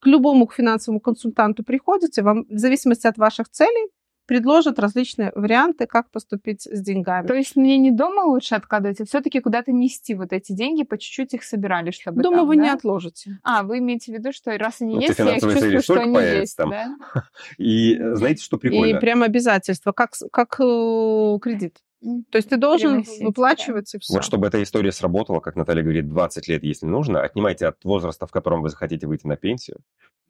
К любому финансовому консультанту приходите, вам в зависимости от ваших целей предложат различные варианты, как поступить с деньгами. То есть мне не дома лучше откладывать, а все-таки куда-то нести вот эти деньги, по чуть-чуть их собирали, чтобы Дома там, вы да? не отложите. А, вы имеете в виду, что раз они Ну, есть, я их чувствую, что они появится есть, там. да? И знаете, что И прикольно? прям обязательства, как, как э, кредит. То есть ты должен Приносить, выплачивать и все. Вот чтобы эта история сработала, как Наталья говорит, 20 лет, если нужно, отнимайте от возраста, в котором вы захотите выйти на пенсию,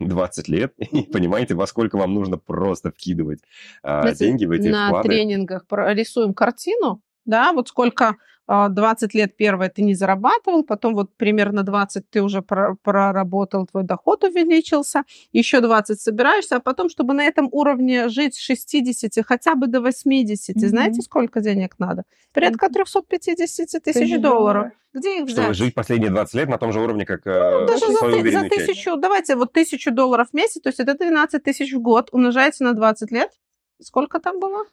20 лет, и понимаете, во сколько вам нужно просто вкидывать а, деньги в эти на вклады. тренингах про- рисуем картину, да, вот сколько 20 а, лет первое ты не зарабатывал, потом вот примерно 20 ты уже проработал, твой доход увеличился, еще 20 собираешься, а потом, чтобы на этом уровне жить с 60 хотя бы до 80, mm-hmm. знаете, сколько денег надо? Порядка 350 тысяч долларов. Где их взять? Чтобы жить последние 20 лет на том же уровне, как ну, даже за, за тысячу, давайте вот тысячу долларов в месяц, то есть это 12 тысяч в год, умножаете на 20 лет. Сколько там было?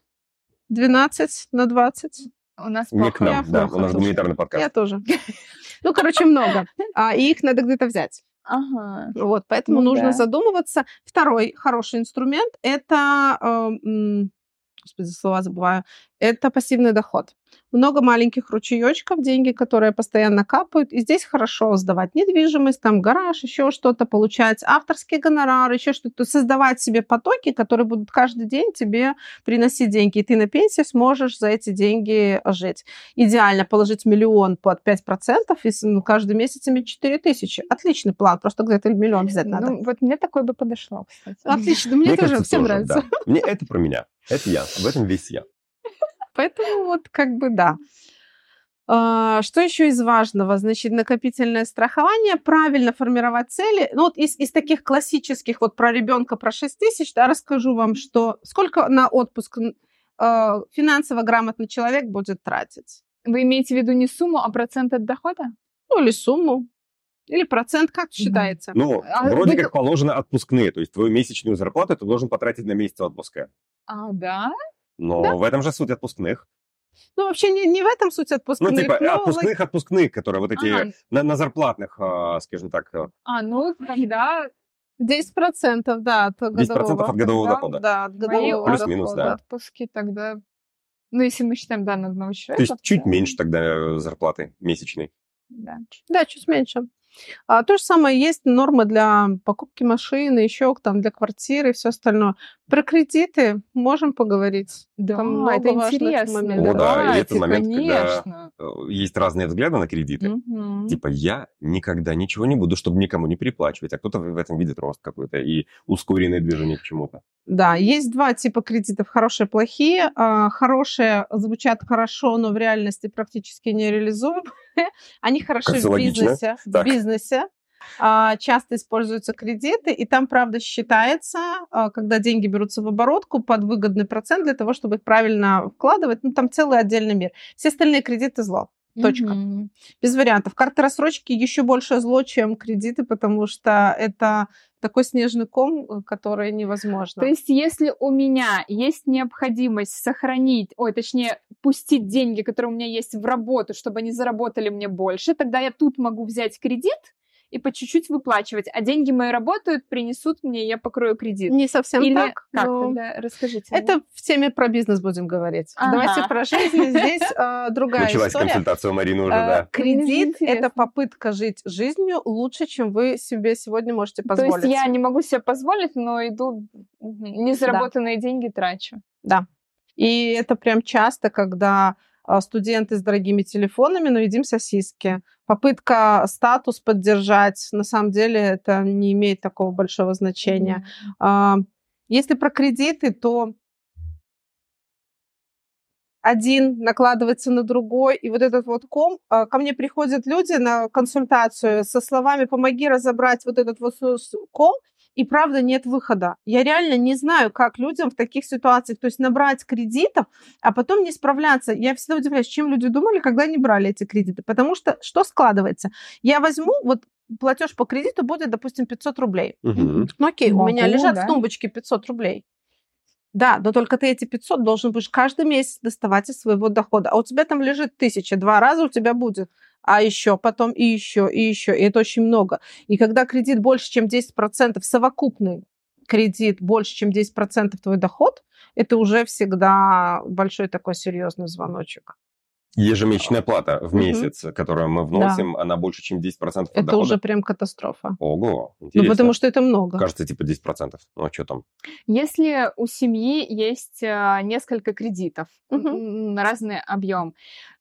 12 на 20. У нас Не к нам, да, у нас гуманитарный подкаст. Я тоже. Ну, короче, много. А, и их надо где-то взять. Ага. Вот, поэтому ну, нужно да. задумываться. Второй хороший инструмент – это, э, господи, слова забываю, это пассивный доход много маленьких ручеечков, деньги, которые постоянно капают. И здесь хорошо сдавать недвижимость, там гараж, еще что-то, получать авторский гонорар, еще что-то, создавать себе потоки, которые будут каждый день тебе приносить деньги. И ты на пенсии сможешь за эти деньги жить. Идеально положить миллион под 5% и ну, каждый месяц иметь 4 тысячи. Отличный план, просто где-то миллион взять надо. Ну, вот мне такой бы подошло, кстати. Отлично, мне, мне тоже кажется, всем тоже, нравится. Да. Мне это про меня, это я, в этом весь я. Поэтому вот как бы да. А, что еще из важного? Значит, накопительное страхование, правильно формировать цели. Ну вот из, из таких классических, вот про ребенка, про 6 тысяч, да, расскажу вам, что сколько на отпуск э, финансово грамотный человек будет тратить. Вы имеете в виду не сумму, а процент от дохода? Ну, или сумму. Или процент, как считается? Ну, а вроде вы... как положено отпускные. То есть твою месячную зарплату ты должен потратить на месяц отпуска. А, да? Но да? в этом же суть отпускных. Ну, вообще не, не в этом суть отпускных. Ну, типа но... отпускных, отпускных, которые вот эти ага. на, на зарплатных, а, скажем так. Э. А, ну, тогда 10%, да, от годового. 10% от годового дохода. Да, от годового Плюс-минус, да. Отпуски тогда... Ну, если мы считаем, да, на одного человека. То есть чуть меньше тогда э, зарплаты месячной. Да. Да, чуть меньше. А, то же самое есть нормы для покупки машины, еще там для квартиры и все остальное. Про кредиты можем поговорить. Да, там это интересно. О, да, и это момент, конечно. когда э, есть разные взгляды на кредиты. Угу. Типа, я никогда ничего не буду, чтобы никому не переплачивать, а кто-то в этом видит рост какой-то и ускоренное движение к чему-то. Да, есть два типа кредитов, хорошие, плохие. А, хорошие звучат хорошо, но в реальности практически не реализуемы. Они хороши в бизнесе. В бизнесе. А, часто используются кредиты, и там, правда, считается, а, когда деньги берутся в оборотку под выгодный процент для того, чтобы их правильно вкладывать. Ну, там целый отдельный мир. Все остальные кредиты зло. Точка. Mm-hmm. Без вариантов. Карты рассрочки еще больше зло, чем кредиты, потому что это такой снежный ком, э, который невозможно. То есть, если у меня есть необходимость сохранить, ой, точнее, пустить деньги, которые у меня есть в работу, чтобы они заработали мне больше, тогда я тут могу взять кредит, и по чуть-чуть выплачивать, а деньги мои работают, принесут мне, я покрою кредит. Не совсем Или так. Как но... тогда? Расскажите. Это в теме про бизнес будем говорить. Ага. Давайте про жизнь. Здесь э, другая Началась история. консультация у Марины уже, э, да. Кредит – это попытка жить жизнью лучше, чем вы себе сегодня можете позволить. То есть я не могу себе позволить, но иду незаработанные да. деньги трачу. Да. И это прям часто, когда а, студенты с дорогими телефонами, но едим сосиски. Попытка статус поддержать, на самом деле это не имеет такого большого значения. Mm-hmm. Если про кредиты, то один накладывается на другой, и вот этот вот ком, а, ко мне приходят люди на консультацию со словами «помоги разобрать вот этот вот ком», и правда нет выхода. Я реально не знаю, как людям в таких ситуациях, то есть набрать кредитов, а потом не справляться. Я всегда удивляюсь, чем люди думали, когда они брали эти кредиты. Потому что что складывается? Я возьму, вот платеж по кредиту будет, допустим, 500 рублей. Угу. Ну окей, Могу, у меня лежат да? в тумбочке 500 рублей. Да, но только ты эти 500 должен будешь каждый месяц доставать из своего дохода. А у тебя там лежит тысяча, два раза у тебя будет а еще потом и еще, и еще. И это очень много. И когда кредит больше, чем 10%, совокупный кредит больше, чем 10% твой доход, это уже всегда большой такой серьезный звоночек. Ежемесячная плата в месяц, угу. которую мы вносим, да. она больше, чем 10% от Это дохода. уже прям катастрофа. Ого, интересно. Ну, потому что это много. Кажется, типа 10%. Ну, а что там? Если у семьи есть э, несколько кредитов угу. на разный объем,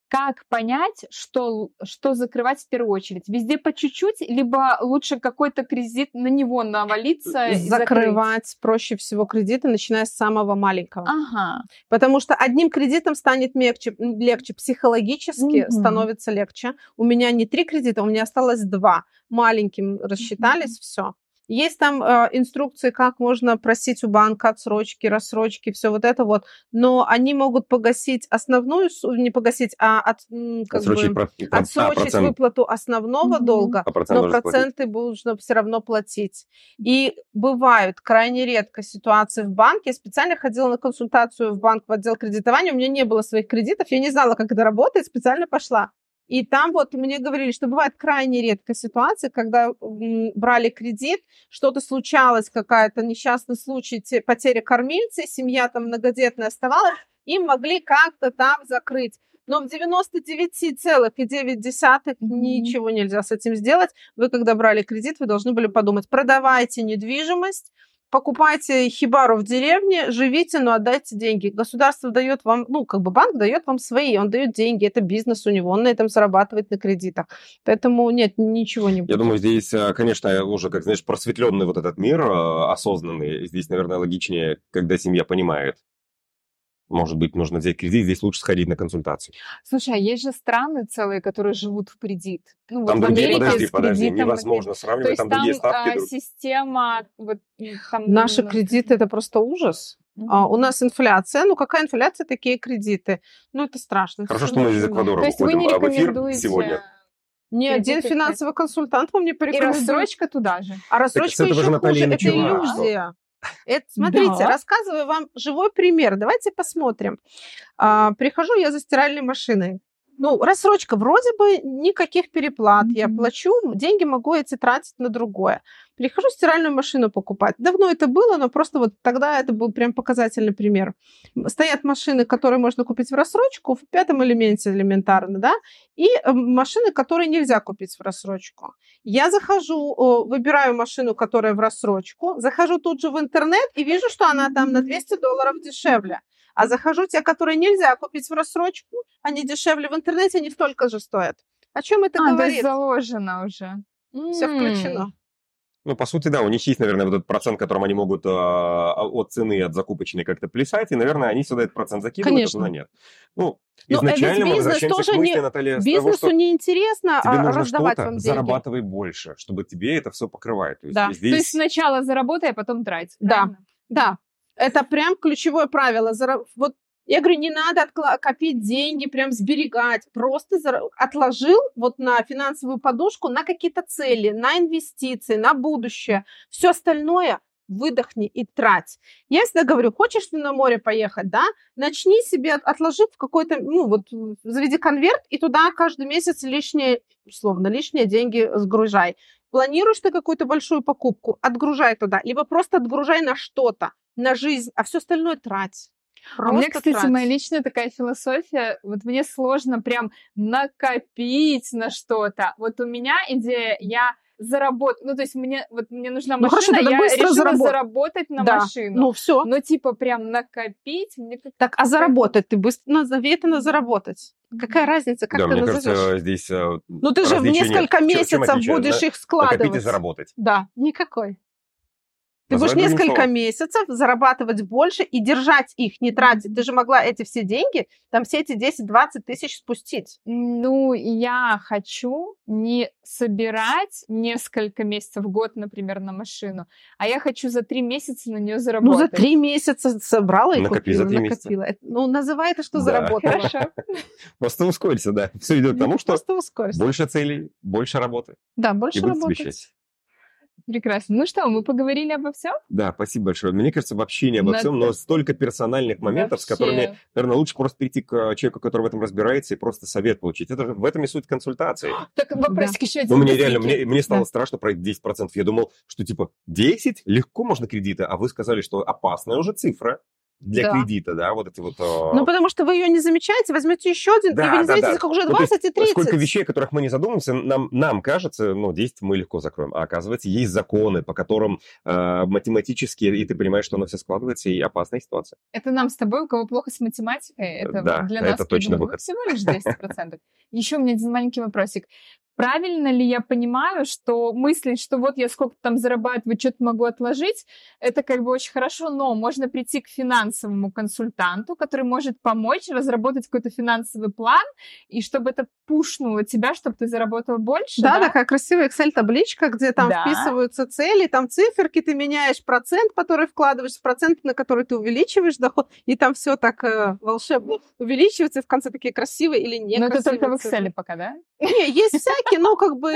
как понять, что, что закрывать в первую очередь? Везде по чуть-чуть, либо лучше какой-то кредит на него навалиться и Закрывать закрыть? проще всего кредиты, начиная с самого маленького. Ага. Потому что одним кредитом станет мягче, м, легче, психологически Мгм. становится легче. У меня не три кредита, у меня осталось два. Маленьким рассчитались, все. Есть там э, инструкции, как можно просить у банка отсрочки, рассрочки, все вот это вот. Но они могут погасить основную сумму, не погасить, а от, как Отсрочить бы, про- про- а, отсрочить процент. выплату основного Мгм. долга, А процент но нужно платить. проценты нужно все равно платить. И бывают крайне редко ситуации в банке. Я специально ходила на консультацию в банк в отдел кредитования. У меня не было своих кредитов, я не знала, как это работает, специально пошла. И там вот мне говорили, что бывает крайне редко ситуация, когда брали кредит, что-то случалось, какая-то несчастный случай, те- потеря кормильца, семья там многодетная оставалась, им могли как-то там закрыть. Но в 99,9 Мгм. ничего нельзя с этим сделать. Вы, когда брали кредит, вы должны были подумать, продавайте недвижимость, покупайте хибару в деревне, живите, но отдайте деньги. Государство дает вам, ну, как бы банк дает вам свои, он дает деньги, это бизнес у него, он на этом зарабатывает на кредитах. Поэтому нет, ничего не будет. Я думаю, здесь, э, конечно, уже, как знаешь, просветленный вот этот мир, э, осознанный. Здесь, наверное, логичнее, когда семья понимает. Может быть, нужно взять кредит, здесь лучше сходить на консультацию. Слушай, а есть же страны целые, которые живут в кредит. Ну, вот Там в другие, Америке подожди, с подожди, кредитом, невозможно То сравнивать, есть там там другие ставки. а, друг- система, вот, там, Наши ну, кредиты это просто ужас. мгм. А, у нас инфляция. Ну, какая инфляция, такие кредиты. Ну, это страшно. Хорошо, что мы из Эквадора То есть вы не а, рекомендуете... сегодня. Ни один финансовый консультант вам не И порекомендует. рассрочка туда же. А рассрочка же еще Наталья хуже. Это иллюзия. Это, смотрите, Да. рассказываю вам живой пример. Давайте посмотрим. А, прихожу я за стиральной машиной. Ну, рассрочка, вроде бы никаких переплат. Я Мгм. плачу, деньги могу эти тратить на другое. Прихожу стиральную машину покупать. Давно это было, но просто вот тогда это был прям показательный пример. Стоят машины, которые можно купить в рассрочку, в пятом элементе элементарно, да, и э, машины, которые нельзя купить в рассрочку. Я захожу, выбираю машину, которая в рассрочку, захожу тут же в интернет и вижу, что она там на 200 долларов дешевле. А захожу те, которые нельзя купить в рассрочку, они дешевле в интернете, они столько же стоят. О чем это А, то есть говорит? заложено уже. Все включено. Ну, по сути, да, у них есть, наверное, вот этот процент, которым они могут э, от цены, от закупочной как-то плясать, и, наверное, они сюда этот процент закидывают, Конечно. а туда нет. Ну, Ну, а ведь изначально мы возвращаемся к тоже мысли, не- Наталья, с того, Бизнесу что неинтересно тебе а, нужно раздавать что-то, вам деньги. зарабатывай больше, чтобы тебе это все покрывает. То есть Да. здесь... То есть сначала заработай, а потом трать. Да. правильно? Да, это прям ключевое правило. Вот я говорю, не надо копить деньги, прям сберегать. Просто отложил вот на финансовую подушку на какие-то цели, на инвестиции, на будущее. Все остальное выдохни и трать. Я всегда говорю, хочешь ты на море поехать, да, начни себе, от- отложи в какой-то, ну вот, м, заведи конверт и туда каждый месяц лишние, условно, лишние деньги сгружай. Планируешь ты какую-то большую покупку, отгружай туда, либо просто отгружай на что-то, на жизнь, а все остальное трать. А у меня, Просто кстати, трать. моя личная такая философия. Вот мне сложно прям накопить на что-то. Вот у меня идея, я заработаю. Ну, то есть мне, вот мне нужна Ну, хорошо, машина, тогда я быстро решила заработ- заработать на Да, машину. Ну все. Но типа прям накопить, мне как Так, а заработать ты быстро назови это на заработать. Какая разница, как да, ты мне назовешь? кажется, здесь э, ну ты же в различия нет. несколько Чем- чем месяцев отличие? будешь На- их складывать. накопить и заработать. Да, никакой. Ты будешь несколько словом. месяцев зарабатывать больше и держать их, не тратить. Ты же могла эти все деньги, там все эти 10-20 тысяч спустить. Ну, я хочу не собирать несколько месяцев в год, например, на машину, а я хочу за три месяца на нее Ну, заработать. за три месяца собрала и Накопи за купила, три месяца. накопила. Это- Ну, называй это, что Да. заработала. Хорошо. Просто ускорься, да. Все идет к тому, что больше целей, больше работы. Да, больше счастье. Прекрасно. Ну что, мы поговорили обо всем? Да, спасибо большое. Мне кажется, вообще не обо На- всем, но столько персональных моментов, с которыми, наверное, лучше просто прийти к э, человеку, который в этом разбирается, и просто совет получить. Это же в этом и суть консультации. Так вопросик еще один. Ну, мне реально, мне, мне стало Да. страшно про эти 10%. Я думал, что типа 10 легко можно кредиты, а вы сказали, что опасная уже цифра. Для Да. кредита, да, вот эти вот... э, Ну, потому что вы ее не замечаете, возьмете еще один, Да, и вы не да, заметите, да. как уже Ну, то есть 20 и 30. Сколько вещей, о которых мы не задумываемся, нам, нам кажется, ну, 10 мы легко закроем. А оказывается, есть законы, по которым э, математически, и ты понимаешь, что оно все складывается, и опасная ситуация. Это нам с тобой, у кого плохо с математикой, это Да, для это нас точно придумано. выход. Всего лишь 10%. Еще у меня один маленький вопросик. Правильно ли я понимаю, что мыслить, что вот я сколько там зарабатываю, что-то могу отложить, это как бы очень хорошо, но можно прийти к финансовому консультанту, который может помочь разработать какой-то финансовый план, и чтобы это пушнуло тебя, чтобы ты заработал больше, Да, да? такая красивая Excel-табличка, где там Да. вписываются цели, там циферки, ты меняешь процент, который вкладываешь, процент, на который ты увеличиваешь доход, и там все так э, волшебно увеличивается, и в конце такие красивые или не Но это только в. Excel пока, да? Не, есть всякие, но как бы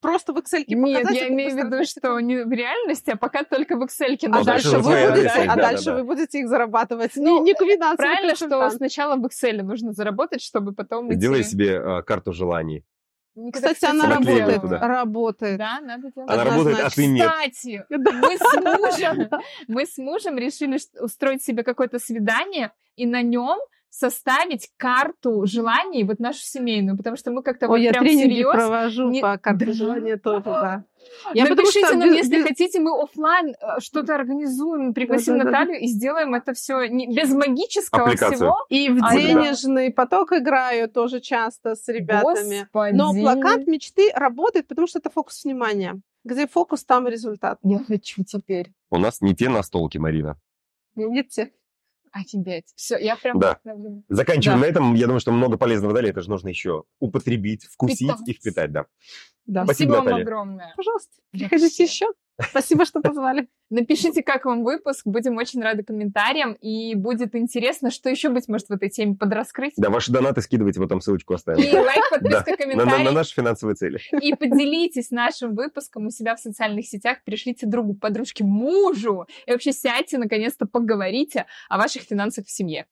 просто в Excel Нет, показать, я имею в виду, что не в реальности, а пока только в Excel. А Ну, дальше, вы будете, а да, дальше да, да. вы будете их зарабатывать. Ну, не, не финансовый Правильно, что сначала в Excel нужно заработать, чтобы потом Сделай идти. себе э, карту желаний. Никогда, Кстати, она работает. туда. Работает. Да, надо делать. Она работает, а ты нет. Кстати, мы с мужем, мы с мужем решили устроить себе какое-то свидание и на нем составить карту желаний, вот нашу семейную, потому что мы как-то вот я прям всерьез провожу не- по карте Да. желания тоже, да. Я потому Напишите что нам, без- если без- хотите, мы оффлайн э, что-то организуем, пригласим Да-да-да. Наталью и сделаем это все без магического Аппликацию. всего. И в А, да. денежный поток играю тоже часто с ребятами. Господи. Но плакат мечты работает, потому что это фокус внимания. Где фокус, там результат. Я хочу теперь. У нас не те настолки, Марина. Видите? Офигеть. Все, я прям... Да. Заканчиваем Да. на этом. Я думаю, что много полезного дали. Это же нужно еще употребить, вкусить Питаться. и впитать, да. Да. Спасибо, вам Наталья. огромное. Пожалуйста, приходите еще. Спасибо, что позвали. Напишите, как вам выпуск. Будем очень рады комментариям. И будет интересно, что еще, быть может, в этой теме подраскрыть. Да, ваши донаты скидывайте, вот там ссылочку И оставим. лайк, подписка, На, на- на комментарий. наши финансовые цели. И поделитесь нашим выпуском у себя в социальных сетях. Пришлите другу, подружке, мужу. И вообще сядьте, наконец-то поговорите о ваших финансах в семье.